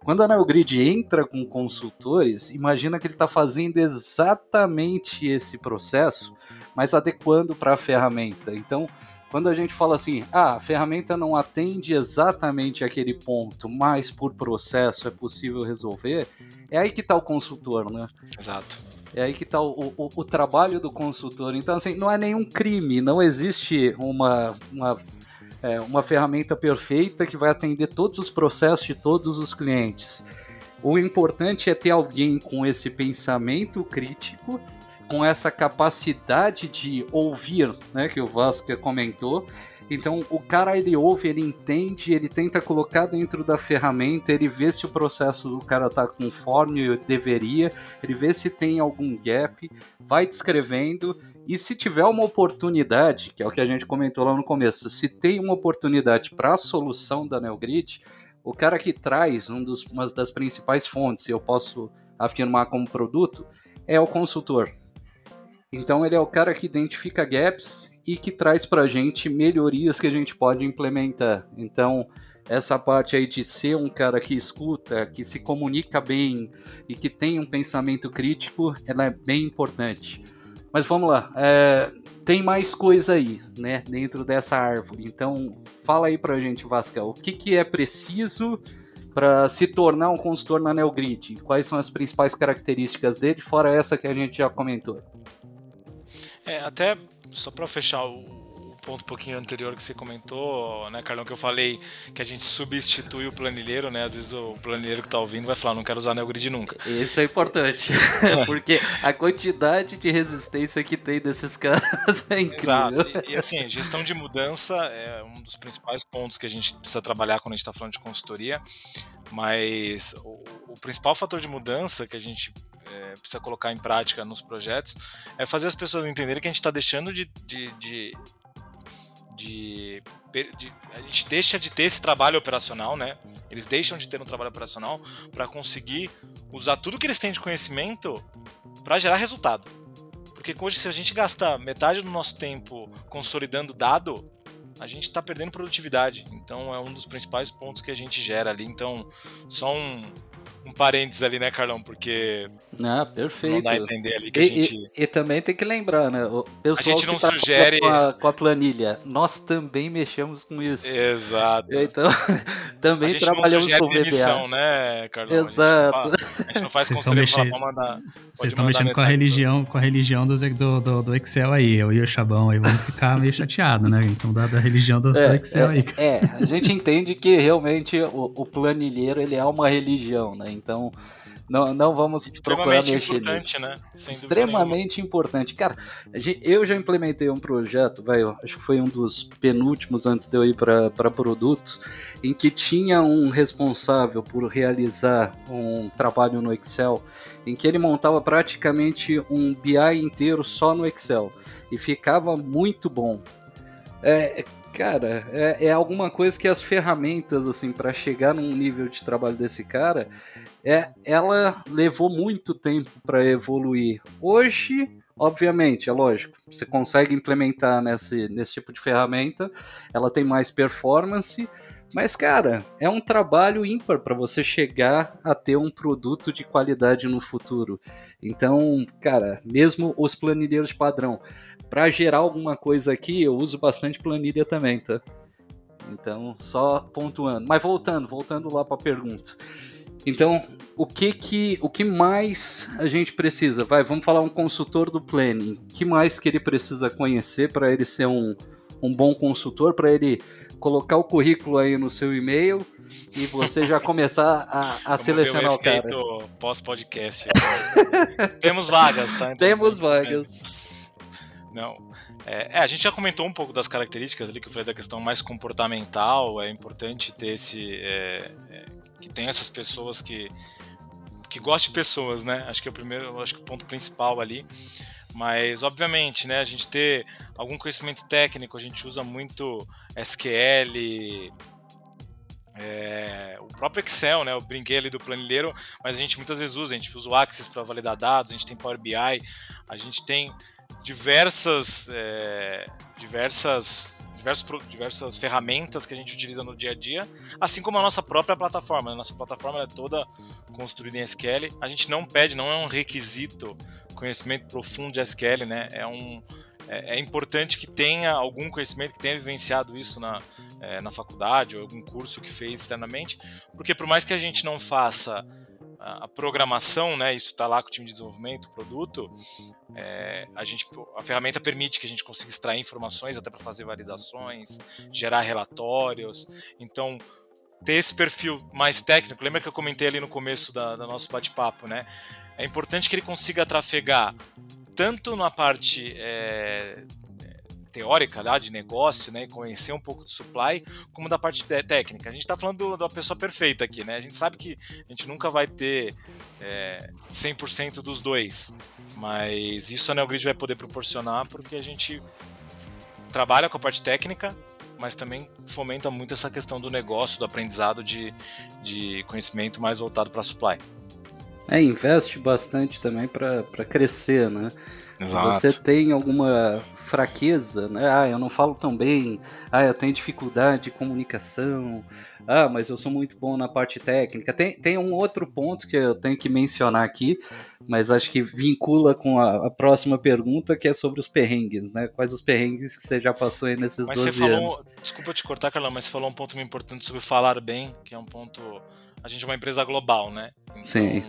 Quando a NeoGrid entra com consultores, imagina que ele está fazendo exatamente esse processo, mas adequando para a ferramenta. Então, quando a gente fala assim, ah, a ferramenta não atende exatamente aquele ponto, mas por processo é possível resolver, é aí que está o consultor, né? Exato. É aí que está o, o, o, trabalho do consultor. Então, assim, não é nenhum crime, não existe uma, uma, é, uma ferramenta perfeita que vai atender todos os processos de todos os clientes. O importante é ter alguém com esse pensamento crítico, com essa capacidade de ouvir, né, que o Vasca comentou, então o cara ele ouve, ele entende, ele tenta colocar dentro da ferramenta, ele vê se o processo do cara tá conforme deveria, ele vê se tem algum gap, vai descrevendo e se tiver uma oportunidade, que é o que a gente comentou lá no começo, se tem uma oportunidade para a solução da NeoGrid, o cara que traz um dos, uma das principais fontes, eu posso afirmar como produto, é o consultor. Então ele é o cara que identifica gaps e que traz para a gente melhorias que a gente pode implementar. Então, essa parte aí de ser um cara que escuta, que se comunica bem e que tem um pensamento crítico, ela é bem importante. Mas vamos lá, é, tem mais coisa aí, né, dentro dessa árvore. Então, fala aí para a gente, Vasca, o que, que é preciso para se tornar um consultor na NeoGrid? Quais são as principais características dele, fora essa que a gente já comentou? É, até só para fechar o, ponto um pouquinho anterior que você comentou, né, Carlão, que eu falei que a gente substitui o planilheiro, né? Às vezes o planilheiro que tá ouvindo vai falar, não quero usar NeoGrid nunca. Isso é importante, porque a quantidade de resistência que tem desses caras é incrível. Exato. E, e, assim, gestão de mudança é um dos principais pontos que a gente precisa trabalhar quando a gente está falando de consultoria, mas o, o principal fator de mudança que a gente é, precisa colocar em prática nos projetos é fazer as pessoas entenderem que a gente está deixando de, de, de, de, a gente deixa de ter esse trabalho operacional, né? Eles deixam de ter um trabalho operacional para conseguir usar tudo que eles têm de conhecimento para gerar resultado. Porque hoje, se a gente gasta metade do nosso tempo consolidando dado, a gente está perdendo produtividade. Então é um dos principais pontos que a gente gera ali. Então, só um, um parênteses ali, né, Carlão? Porque. Ah, perfeito. Não dá a entender ali que e, a gente. E, e, também tem que lembrar, né? O pessoal a gente não tá sugere. Com a, com a, planilha, nós também mexemos com isso. Exato. Então, também trabalhamos com VBA. Demissão, né, Carlão? Exato. A gente não faz, consultoria mexendo, pra mandar. Vocês estão mexendo com a religião, com a religião do, do, do, Excel aí. Eu e o Chabão aí vamos ficar meio chateados, né? A gente são da, da religião do, é, do Excel é, aí. É, a gente entende que realmente o, o planilheiro ele é uma religião, né? Então, não, não vamos procurar mexer importante, nisso. né? Extremamente importante. Cara, eu já implementei um projeto, vai, acho que foi um dos penúltimos antes de eu ir para produtos, em que tinha um responsável por realizar um trabalho no Excel, em que ele montava praticamente um BI inteiro só no Excel. E ficava muito bom. É, cara, é, é, alguma coisa que as ferramentas, assim, para chegar num nível de trabalho desse cara, é, ela levou muito tempo para evoluir. Hoje, obviamente, é lógico, você consegue implementar nesse, nesse tipo de ferramenta, ela tem mais performance, mas, cara, é um trabalho ímpar para você chegar a ter um produto de qualidade no futuro. Então, cara, mesmo os planilheiros padrão, para gerar alguma coisa aqui, eu uso bastante planilha também, tá? Então, só pontuando. Mas voltando, voltando lá para a pergunta. Então, o que que o que mais a gente precisa? Vai, vamos falar um consultor do planning. O que mais que ele precisa conhecer para ele ser um, um bom consultor, para ele colocar o currículo aí no seu e-mail e você já começar a, a selecionar o, o cara. pós-podcast. Temos vagas, tá? Então, Temos vagas. Não. É, é, a gente já comentou um pouco das características ali que eu falei da questão mais comportamental. É importante ter esse. É, é, que tem essas pessoas que. que gostam de pessoas, né? Acho que é o primeiro. Acho que o ponto principal ali. Mas, obviamente, né, a gente ter algum conhecimento técnico, a gente usa muito SQL, é, o próprio Excel, né? Eu brinquei ali do planilheiro, mas a gente muitas vezes usa, a gente usa o Axis para validar dados, a gente tem Power BI, a gente tem diversas, é, diversas, diversos, diversas ferramentas que a gente utiliza no dia a dia, assim como a nossa própria plataforma. A nossa plataforma é toda construída em SQL. A gente não pede, não é um requisito conhecimento profundo de SQL, né? É um é, é importante que tenha algum conhecimento, que tenha vivenciado isso na, é, na faculdade ou algum curso que fez externamente, porque por mais que a gente não faça a programação, né, isso está lá com o time de desenvolvimento, o produto, é, a, gente, a ferramenta permite que a gente consiga extrair informações até para fazer validações, gerar relatórios. Então, ter esse perfil mais técnico, lembra que eu comentei ali no começo da, da nosso bate-papo, né? É importante que ele consiga trafegar tanto na parte é, teórica lá de negócio, né, conhecer um pouco do supply, como da parte técnica. A gente está falando da pessoa perfeita aqui, né? A gente sabe que a gente nunca vai ter é, 100% dos dois, mas isso a NeoGrid vai poder proporcionar porque a gente trabalha com a parte técnica, mas também fomenta muito essa questão do negócio, do aprendizado de, de conhecimento mais voltado para supply. É, investe bastante também para crescer, né? Exato. Se você tem alguma fraqueza, né? Ah, eu não falo tão bem. Ah, eu tenho dificuldade de comunicação. Ah, mas eu sou muito bom na parte técnica. Tem, tem um outro ponto que eu tenho que mencionar aqui, mas acho que vincula com a, a próxima pergunta, que é sobre os perrengues, né? Quais os perrengues que você já passou aí nesses mas 12 você falou, anos? Desculpa te cortar, Carlão, mas você falou um ponto muito importante sobre falar bem, que é um ponto. A gente é uma empresa global, né? Então, Sim.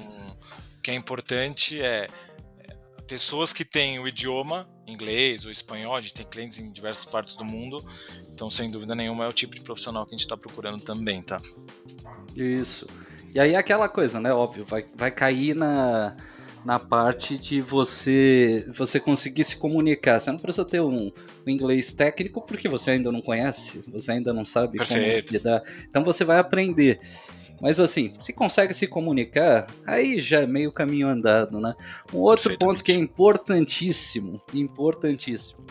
O que é importante é pessoas que têm o idioma inglês ou espanhol, a gente tem clientes em diversas partes do mundo, então sem dúvida nenhuma é o tipo de profissional que a gente está procurando também, tá? Isso. E aí aquela coisa, né? Óbvio, vai, vai cair na, na parte de você você conseguir se comunicar. Você não precisa ter um, um inglês técnico porque você ainda não conhece, você ainda não sabe Perfeito. como lidar. Então você vai aprender. Mas assim, se consegue se comunicar, aí já é meio caminho andado, né? Um outro ponto que é importantíssimo, importantíssimo,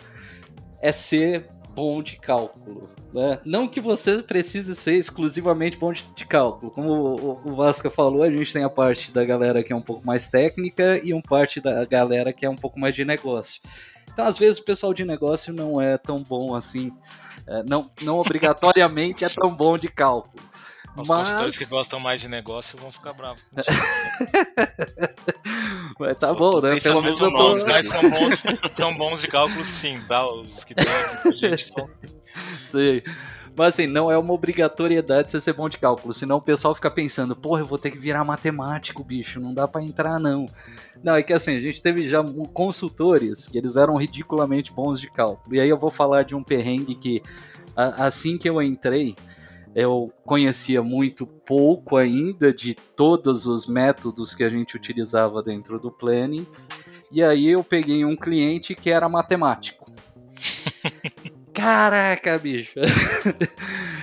é ser bom de cálculo. Né? Não que você precise ser exclusivamente bom de, de cálculo. Como o, o, Vasca falou, a gente tem a parte da galera que é um pouco mais técnica e uma parte da galera que é um pouco mais de negócio. Então, às vezes, o pessoal de negócio não é tão bom assim, é, não, não obrigatoriamente é tão bom de cálculo. Os Mas... consultores que gostam mais de negócio vão ficar bravos. Mas tá Só bom, né? Pelo menos são, bons, mas são bons, são bons de cálculo sim, tá? Os que tem aqui com a gente são Sim. Mas assim, não é uma obrigatoriedade você ser bom de cálculo, senão o pessoal fica pensando, porra, eu vou ter que virar matemático, bicho, não dá para entrar não. Não, é que assim, a gente teve já consultores que eles eram ridiculamente bons de cálculo. E aí eu vou falar de um perrengue que assim que eu entrei, eu conhecia muito pouco ainda de todos os métodos que a gente utilizava dentro do planning. E aí eu peguei um cliente que era matemático. Caraca, bicho.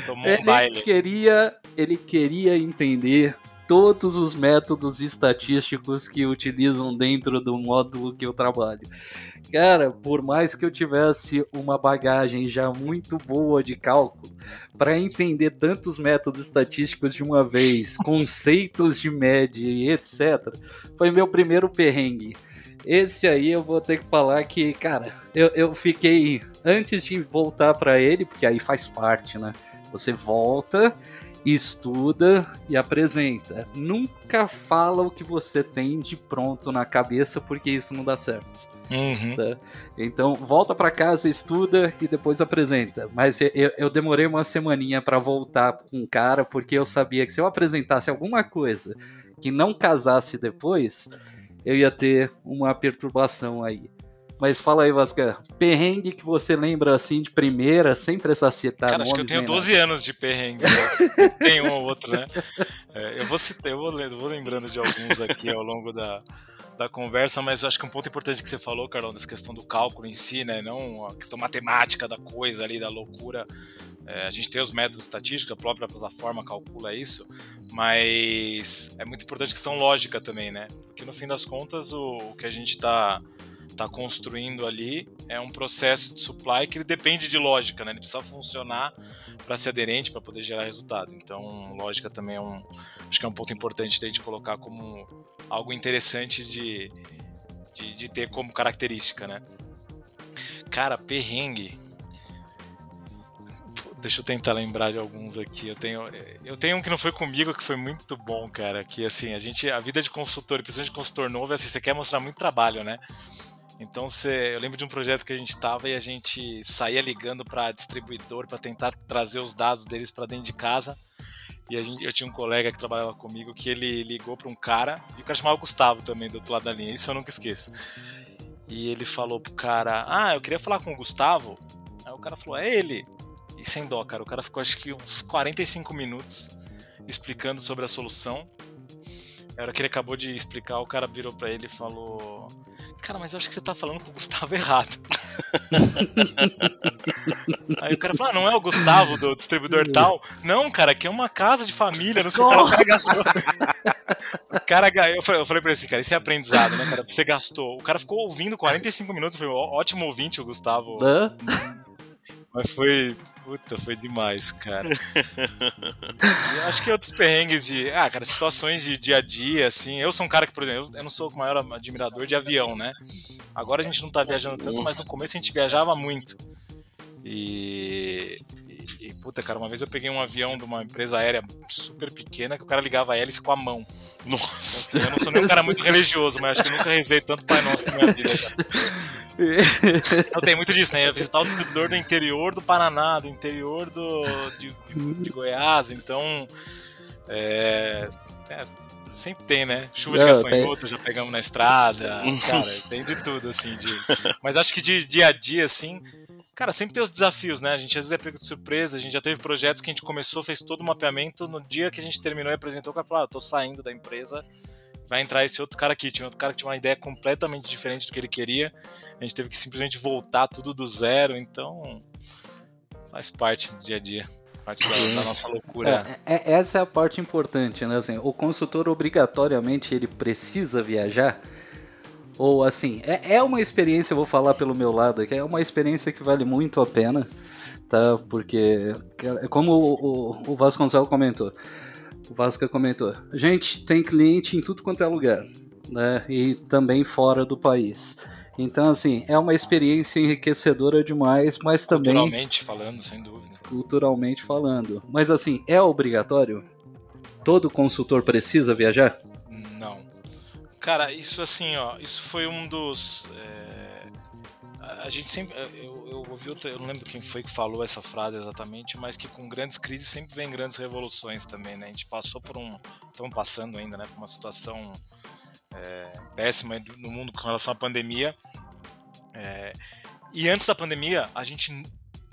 Tomou um ele baile. queria, ele queria entender todos os métodos estatísticos que utilizam dentro do módulo que eu trabalho. Cara, por mais que eu tivesse uma bagagem já muito boa de cálculo, para entender tantos métodos estatísticos de uma vez, conceitos de média e etc., foi meu primeiro perrengue. Esse aí eu vou ter que falar que, cara, eu, eu fiquei antes de voltar para ele, porque aí faz parte, né? Você volta, estuda e apresenta. Nunca fala o que você tem de pronto na cabeça, porque isso não dá certo. Uhum. Tá? Então, volta para casa, estuda e depois apresenta. Mas eu, eu demorei uma semaninha para voltar com o cara, porque eu sabia que se eu apresentasse alguma coisa que não casasse depois, eu ia ter uma perturbação aí. Mas fala aí, Vasca, perrengue que você lembra assim de primeira, sem precisar citar Cara, acho que eu tenho 12 nada. anos de perrengue. Né? Tem um ou outro, né? É, eu, vou citar, eu vou, vou lembrando de alguns aqui ao longo da, da conversa, mas acho que um ponto importante que você falou, Carlão, dessa questão do cálculo em si, né? Não a questão matemática da coisa ali, da loucura. É, a gente tem os métodos estatísticos, a própria plataforma calcula isso, mas é muito importante a questão lógica também, né? Porque no fim das contas, o, o que a gente está tá construindo ali é um processo de supply que ele depende de lógica, né? Ele precisa funcionar para ser aderente, para poder gerar resultado. Então, lógica também é um, acho que é um ponto importante de colocar como algo interessante de, de, de ter como característica, né? Cara, perrengue. Deixa eu tentar lembrar de alguns aqui. Eu tenho, eu tenho um que não foi comigo que foi muito bom, cara. Que assim, a gente, a vida de consultor, principalmente de consultor novo, é assim, você quer mostrar muito trabalho, né? Então eu lembro de um projeto que a gente estava e a gente saía ligando para distribuidor para tentar trazer os dados deles para dentro de casa. E a gente, eu tinha um colega que trabalhava comigo que ele ligou para um cara, e o cara chamava Gustavo também, do outro lado da linha, isso eu nunca esqueço. E ele falou pro cara: Ah, eu queria falar com o Gustavo. Aí o cara falou: É ele. E sem dó, cara. O cara ficou acho que uns 45 minutos explicando sobre a solução. Na hora que ele acabou de explicar, o cara virou para ele e falou: Cara, mas eu acho que você tá falando com o Gustavo errado. Aí o cara falou: ah, não é o Gustavo do distribuidor tal? Não, cara, aqui é uma casa de família, não sei o que. O cara gastou. O cara, eu falei, eu falei pra ele assim, cara, isso é aprendizado, né, cara? Você gastou. O cara ficou ouvindo 45 minutos, foi ótimo ouvinte o Gustavo. Hã? Mas foi. Puta, foi demais, cara. acho que outros perrengues de. Ah, cara, situações de dia a dia, assim. Eu sou um cara que, por exemplo, eu não sou o maior admirador de avião, né? Agora a gente não tá viajando tanto, mas no começo a gente viajava muito. E, e, puta, cara, uma vez eu peguei um avião de uma empresa aérea super pequena que o cara ligava a hélice com a mão. Nossa. Assim, eu não sou nem um cara muito religioso, mas acho que nunca rezei tanto Pai Nosso na minha vida, cara. Então tem muito disso, né? Ia visitar o distribuidor do interior do Paraná, do interior do, de, de Goiás, então. É, é, sempre tem, né? Chuva de gafanhoto, já pegamos na estrada. Cara, tem de tudo, assim. De... Mas acho que de dia a dia, assim, Cara, sempre tem os desafios, né? A gente às vezes é pego de surpresa, a gente já teve projetos que a gente começou, fez todo o mapeamento, no dia que a gente terminou e apresentou, o cara falou, ah, tô saindo da empresa, vai entrar esse outro cara aqui. Tinha outro cara que tinha uma ideia completamente diferente do que ele queria, a gente teve que simplesmente voltar tudo do zero, então faz parte do dia a dia. Parte da, da nossa loucura. É, é, essa é a parte importante, né? Assim, o consultor obrigatoriamente ele precisa viajar ou assim, é, é uma experiência, eu vou falar pelo meu lado aqui, é uma experiência que vale muito a pena, tá? Porque, como o, o, o Vasconcelos comentou, o Vasca comentou, a gente tem cliente em tudo quanto é lugar, né? E também fora do país. Então, assim, é uma experiência enriquecedora demais, mas também. Culturalmente falando, sem dúvida. Culturalmente falando. Mas, assim, é obrigatório? Todo consultor precisa viajar? Cara, isso assim, ó, isso foi um dos. É, a gente sempre. Eu, eu ouvi, eu não lembro quem foi que falou essa frase exatamente, mas que com grandes crises sempre vem grandes revoluções também, né? A gente passou por um. Estamos passando ainda, né? Por uma situação é, péssima no mundo com relação à pandemia. É, e antes da pandemia, a gente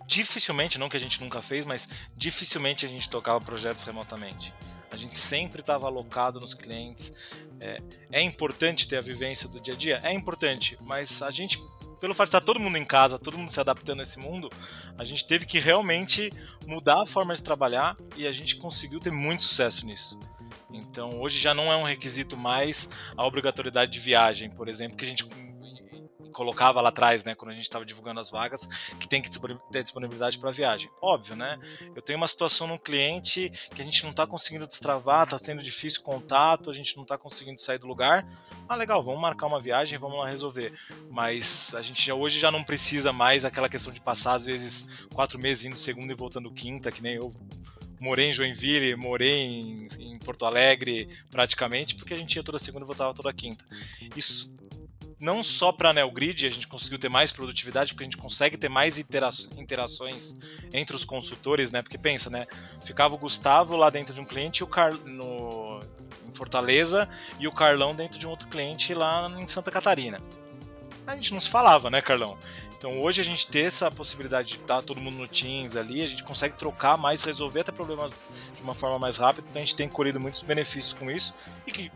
dificilmente, não que a gente nunca fez, mas dificilmente a gente tocava projetos remotamente. A gente sempre estava alocado nos clientes. É, é, importante ter a vivência do dia a dia? É importante, mas a gente, pelo fato de estar todo mundo em casa, todo mundo se adaptando a esse mundo, a gente teve que realmente mudar a forma de trabalhar e a gente conseguiu ter muito sucesso nisso. Então, hoje já não é um requisito mais a obrigatoriedade de viagem, por exemplo, que a gente colocava lá atrás, né, quando a gente estava divulgando as vagas, que tem que ter disponibilidade para viagem. Óbvio, né? Eu tenho uma situação no cliente que a gente não está conseguindo destravar, está sendo difícil contato, a gente não está conseguindo sair do lugar. Ah, legal, vamos marcar uma viagem, vamos lá resolver. Mas a gente já, hoje já não precisa mais aquela questão de passar às vezes quatro meses indo segunda e voltando quinta, que nem eu morei em Joinville, morei em, em, Porto Alegre praticamente, porque a gente ia toda segunda e voltava toda quinta. Isso não só para a Neogrid a gente conseguiu ter mais produtividade, porque a gente consegue ter mais intera interações entre os consultores, né? Porque pensa, né? Ficava o Gustavo lá dentro de um cliente e o Car no, em Fortaleza e o Carlão dentro de um outro cliente lá em Santa Catarina. A gente não se falava, né, Carlão? Então hoje a gente ter essa possibilidade de estar todo mundo no Teams ali, a gente consegue trocar mais, resolver até problemas de uma forma mais rápida, então a gente tem colhido muitos benefícios com isso e que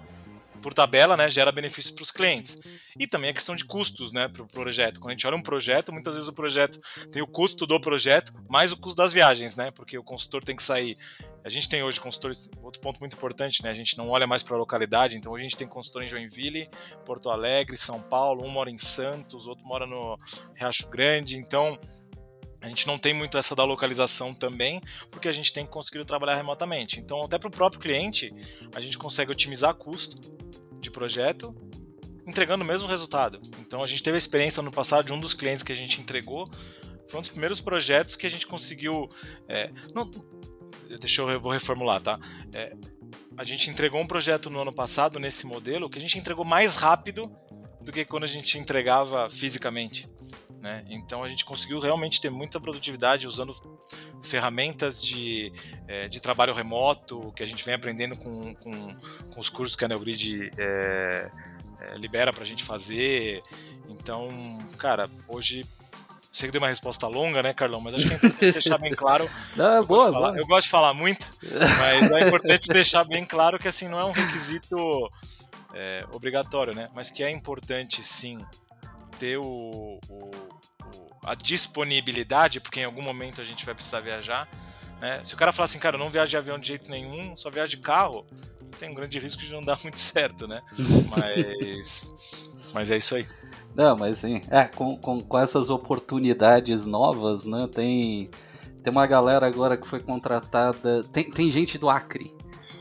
por tabela, né, gera benefícios para os clientes. E também a questão de custos né, para o projeto. Quando a gente olha um projeto, muitas vezes o projeto tem o custo do projeto mais o custo das viagens, né? Porque o consultor tem que sair. A gente tem hoje consultores, outro ponto muito importante, né? A gente não olha mais para a localidade, então a gente tem consultor em Joinville, Porto Alegre, São Paulo, um mora em Santos, outro mora no Riacho Grande, então a gente não tem muito essa da localização também, porque a gente tem conseguido trabalhar remotamente. Então, até para o próprio cliente, a gente consegue otimizar custo projeto, entregando o mesmo resultado. Então, a gente teve a experiência no passado de um dos clientes que a gente entregou, foi um dos primeiros projetos que a gente conseguiu. É, não, deixa eu, eu vou reformular, tá? É, a gente entregou um projeto no ano passado nesse modelo que a gente entregou mais rápido do que quando a gente entregava fisicamente. Né? Então a gente conseguiu realmente ter muita produtividade usando ferramentas de, é, de trabalho remoto que a gente vem aprendendo com, com, com os cursos que a Neogrid é, é, libera para a gente fazer. Então, cara, hoje sei que deu uma resposta longa, né, Carlão? Mas acho que é importante deixar bem claro. Não, é boa, falar, boa. Eu gosto de falar muito, mas é importante deixar bem claro que assim não é um requisito é, obrigatório, né? Mas que é importante sim ter o, o, a disponibilidade, porque em algum momento a gente vai precisar viajar. Né? Se o cara falar assim, cara, eu não viajo de avião de jeito nenhum, só viajo de carro, tem um grande risco de não dar muito certo, né? Mas, mas é isso aí. Não, mas sim. É, com, com, com essas oportunidades novas, né? Tem, tem uma galera agora que foi contratada. Tem, tem gente do Acre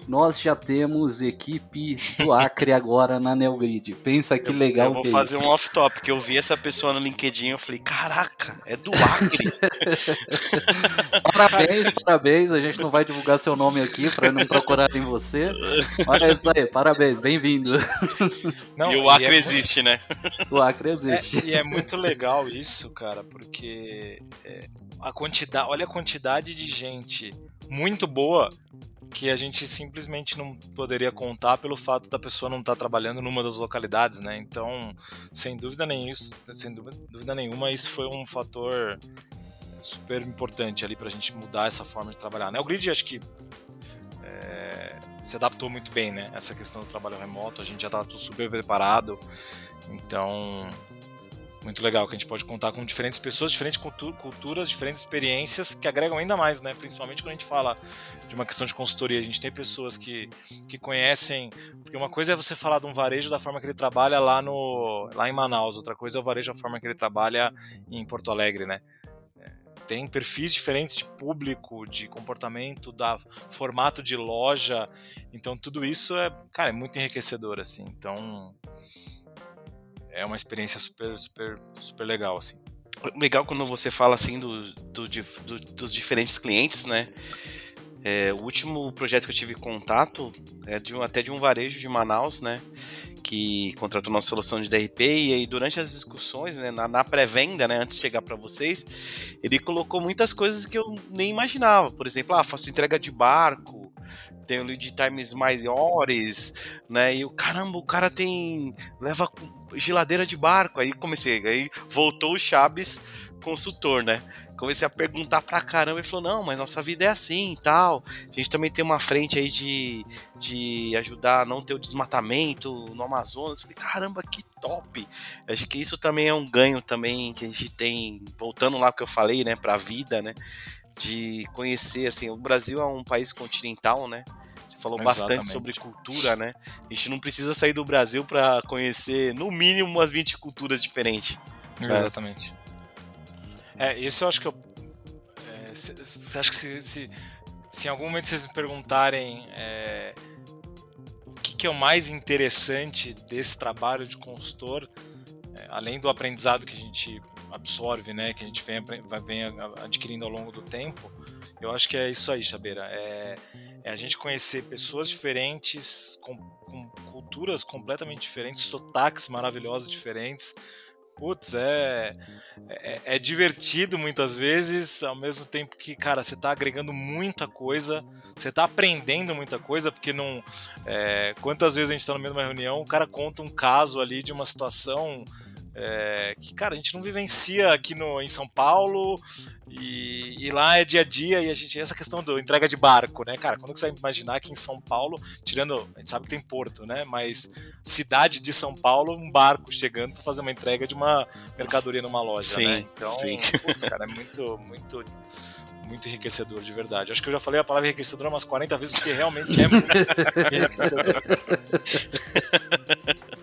nós já temos equipe do Acre agora na Neogrid. Pensa que eu, legal. Eu vou que é fazer isso. um off-top, que eu vi essa pessoa no LinkedIn eu falei, caraca, é do Acre. parabéns, parabéns. A gente não vai divulgar seu nome aqui para não procurarem você. Mas é isso aí, parabéns, bem-vindo. E o Acre e é existe, muito... né? O Acre existe. É, e é muito legal isso, cara, porque é, a quantidade, olha a quantidade de gente muito boa que a gente simplesmente não poderia contar pelo fato da pessoa não estar tá trabalhando numa das localidades, né? Então, sem dúvida nenhuma, sem dúvida nenhuma, isso foi um fator super importante ali para a gente mudar essa forma de trabalhar. Né? O Grid acho que é, se adaptou muito bem, né? Essa questão do trabalho remoto, a gente já estava super preparado, então muito legal que a gente pode contar com diferentes pessoas, diferentes culturas, diferentes experiências que agregam ainda mais, né? Principalmente quando a gente fala de uma questão de consultoria, a gente tem pessoas que, que conhecem, porque uma coisa é você falar de um varejo da forma que ele trabalha lá no lá em Manaus, outra coisa é o varejo da forma que ele trabalha em Porto Alegre, né? É, tem perfis diferentes de público, de comportamento, da formato de loja, então tudo isso é, cara, é muito enriquecedor assim. Então, é uma experiência super, super, super legal, assim. Legal quando você fala assim do, do, do dos diferentes clientes, né? É, o último projeto que eu tive contato é de um, até de um varejo de Manaus, né? Que contratou nossa solução de DRP e aí durante as discussões, né, na, na pré-venda, né, antes de chegar para vocês, ele colocou muitas coisas que eu nem imaginava. Por exemplo, ah, faço entrega de barco, tenho lead times maiores, né? E o caramba, o cara tem leva geladeira de barco. Aí comecei, aí voltou o Chaves consultor, né? Comecei a perguntar pra caramba e falou: não, mas nossa vida é assim e tal. A gente também tem uma frente aí de, de ajudar a não ter o desmatamento no Amazonas. Falei, caramba, que top! Acho que isso também é um ganho também que a gente tem, voltando lá que eu falei, né, pra vida, né? De conhecer, assim, o Brasil é um país continental, né? Falou Exatamente. bastante sobre cultura, né? A gente não precisa sair do Brasil para conhecer, no mínimo, umas 20 culturas diferentes. Né? Exatamente. É, isso eu acho que eu. Você é, acha que se, se, se, em algum momento vocês me perguntarem é, o que, que, é o mais interessante desse trabalho de consultor, é, além do aprendizado que a gente absorve, né, que a gente vem, vem adquirindo ao longo do tempo, eu acho que é isso aí, Chabeira. É, é a gente conhecer pessoas diferentes, com, com culturas completamente diferentes, sotaques maravilhosos diferentes, putz, é, é, é, divertido muitas vezes, ao mesmo tempo que, cara, você está agregando muita coisa, você está aprendendo muita coisa, porque não. É, quantas vezes a gente está no meio de uma reunião, o cara conta um caso ali de uma situação é, que, cara, a gente não vivencia aqui no, em São Paulo e, e, lá é dia a dia e a gente, essa questão do entrega de barco, né, cara, quando você vai imaginar que em São Paulo, tirando, a gente sabe que tem porto, né, mas cidade de São Paulo, um barco chegando para fazer uma entrega de uma mercadoria numa loja, sim, né, então, sim. Putz, cara, é muito, muito muito enriquecedor, de verdade. Acho que eu já falei a palavra enriquecedor umas 40 vezes, porque realmente é muito enriquecedor.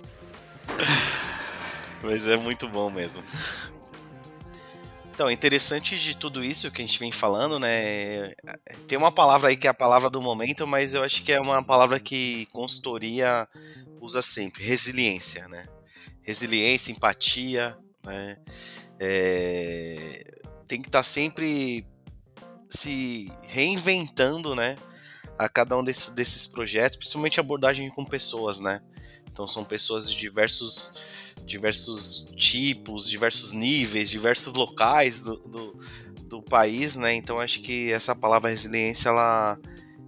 Mas é muito bom mesmo. Então, interessante de tudo isso que a gente vem falando, né? Tem uma palavra aí que é a palavra do momento, mas eu acho que é uma palavra que consultoria usa sempre: resiliência, né? Resiliência, empatia, né? É... Tem que estar tá sempre se reinventando, né? A cada um desses, desses projetos, principalmente abordagem com pessoas, né? Então são pessoas de diversos, diversos tipos, diversos níveis, diversos locais do, do, do país, né? Então acho que essa palavra resiliência ela,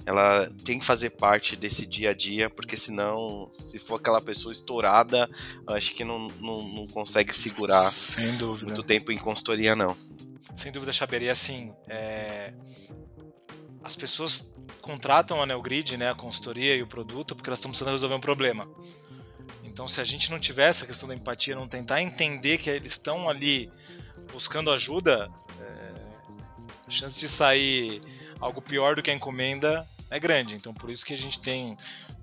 ela tem que fazer parte desse dia a dia, porque senão, se for aquela pessoa estourada, acho que não, não, não consegue segurar Sem dúvida. muito tempo em consultoria, não. Sem dúvida, Xaberia, assim, é... as pessoas contratam a Neogrid, né, a consultoria e o produto, porque elas estão precisando resolver um problema. Então, se a gente não tiver essa questão da empatia, não tentar entender que eles estão ali buscando ajuda, é, a chance de sair algo pior do que a encomenda é grande. Então, por isso que a gente tem.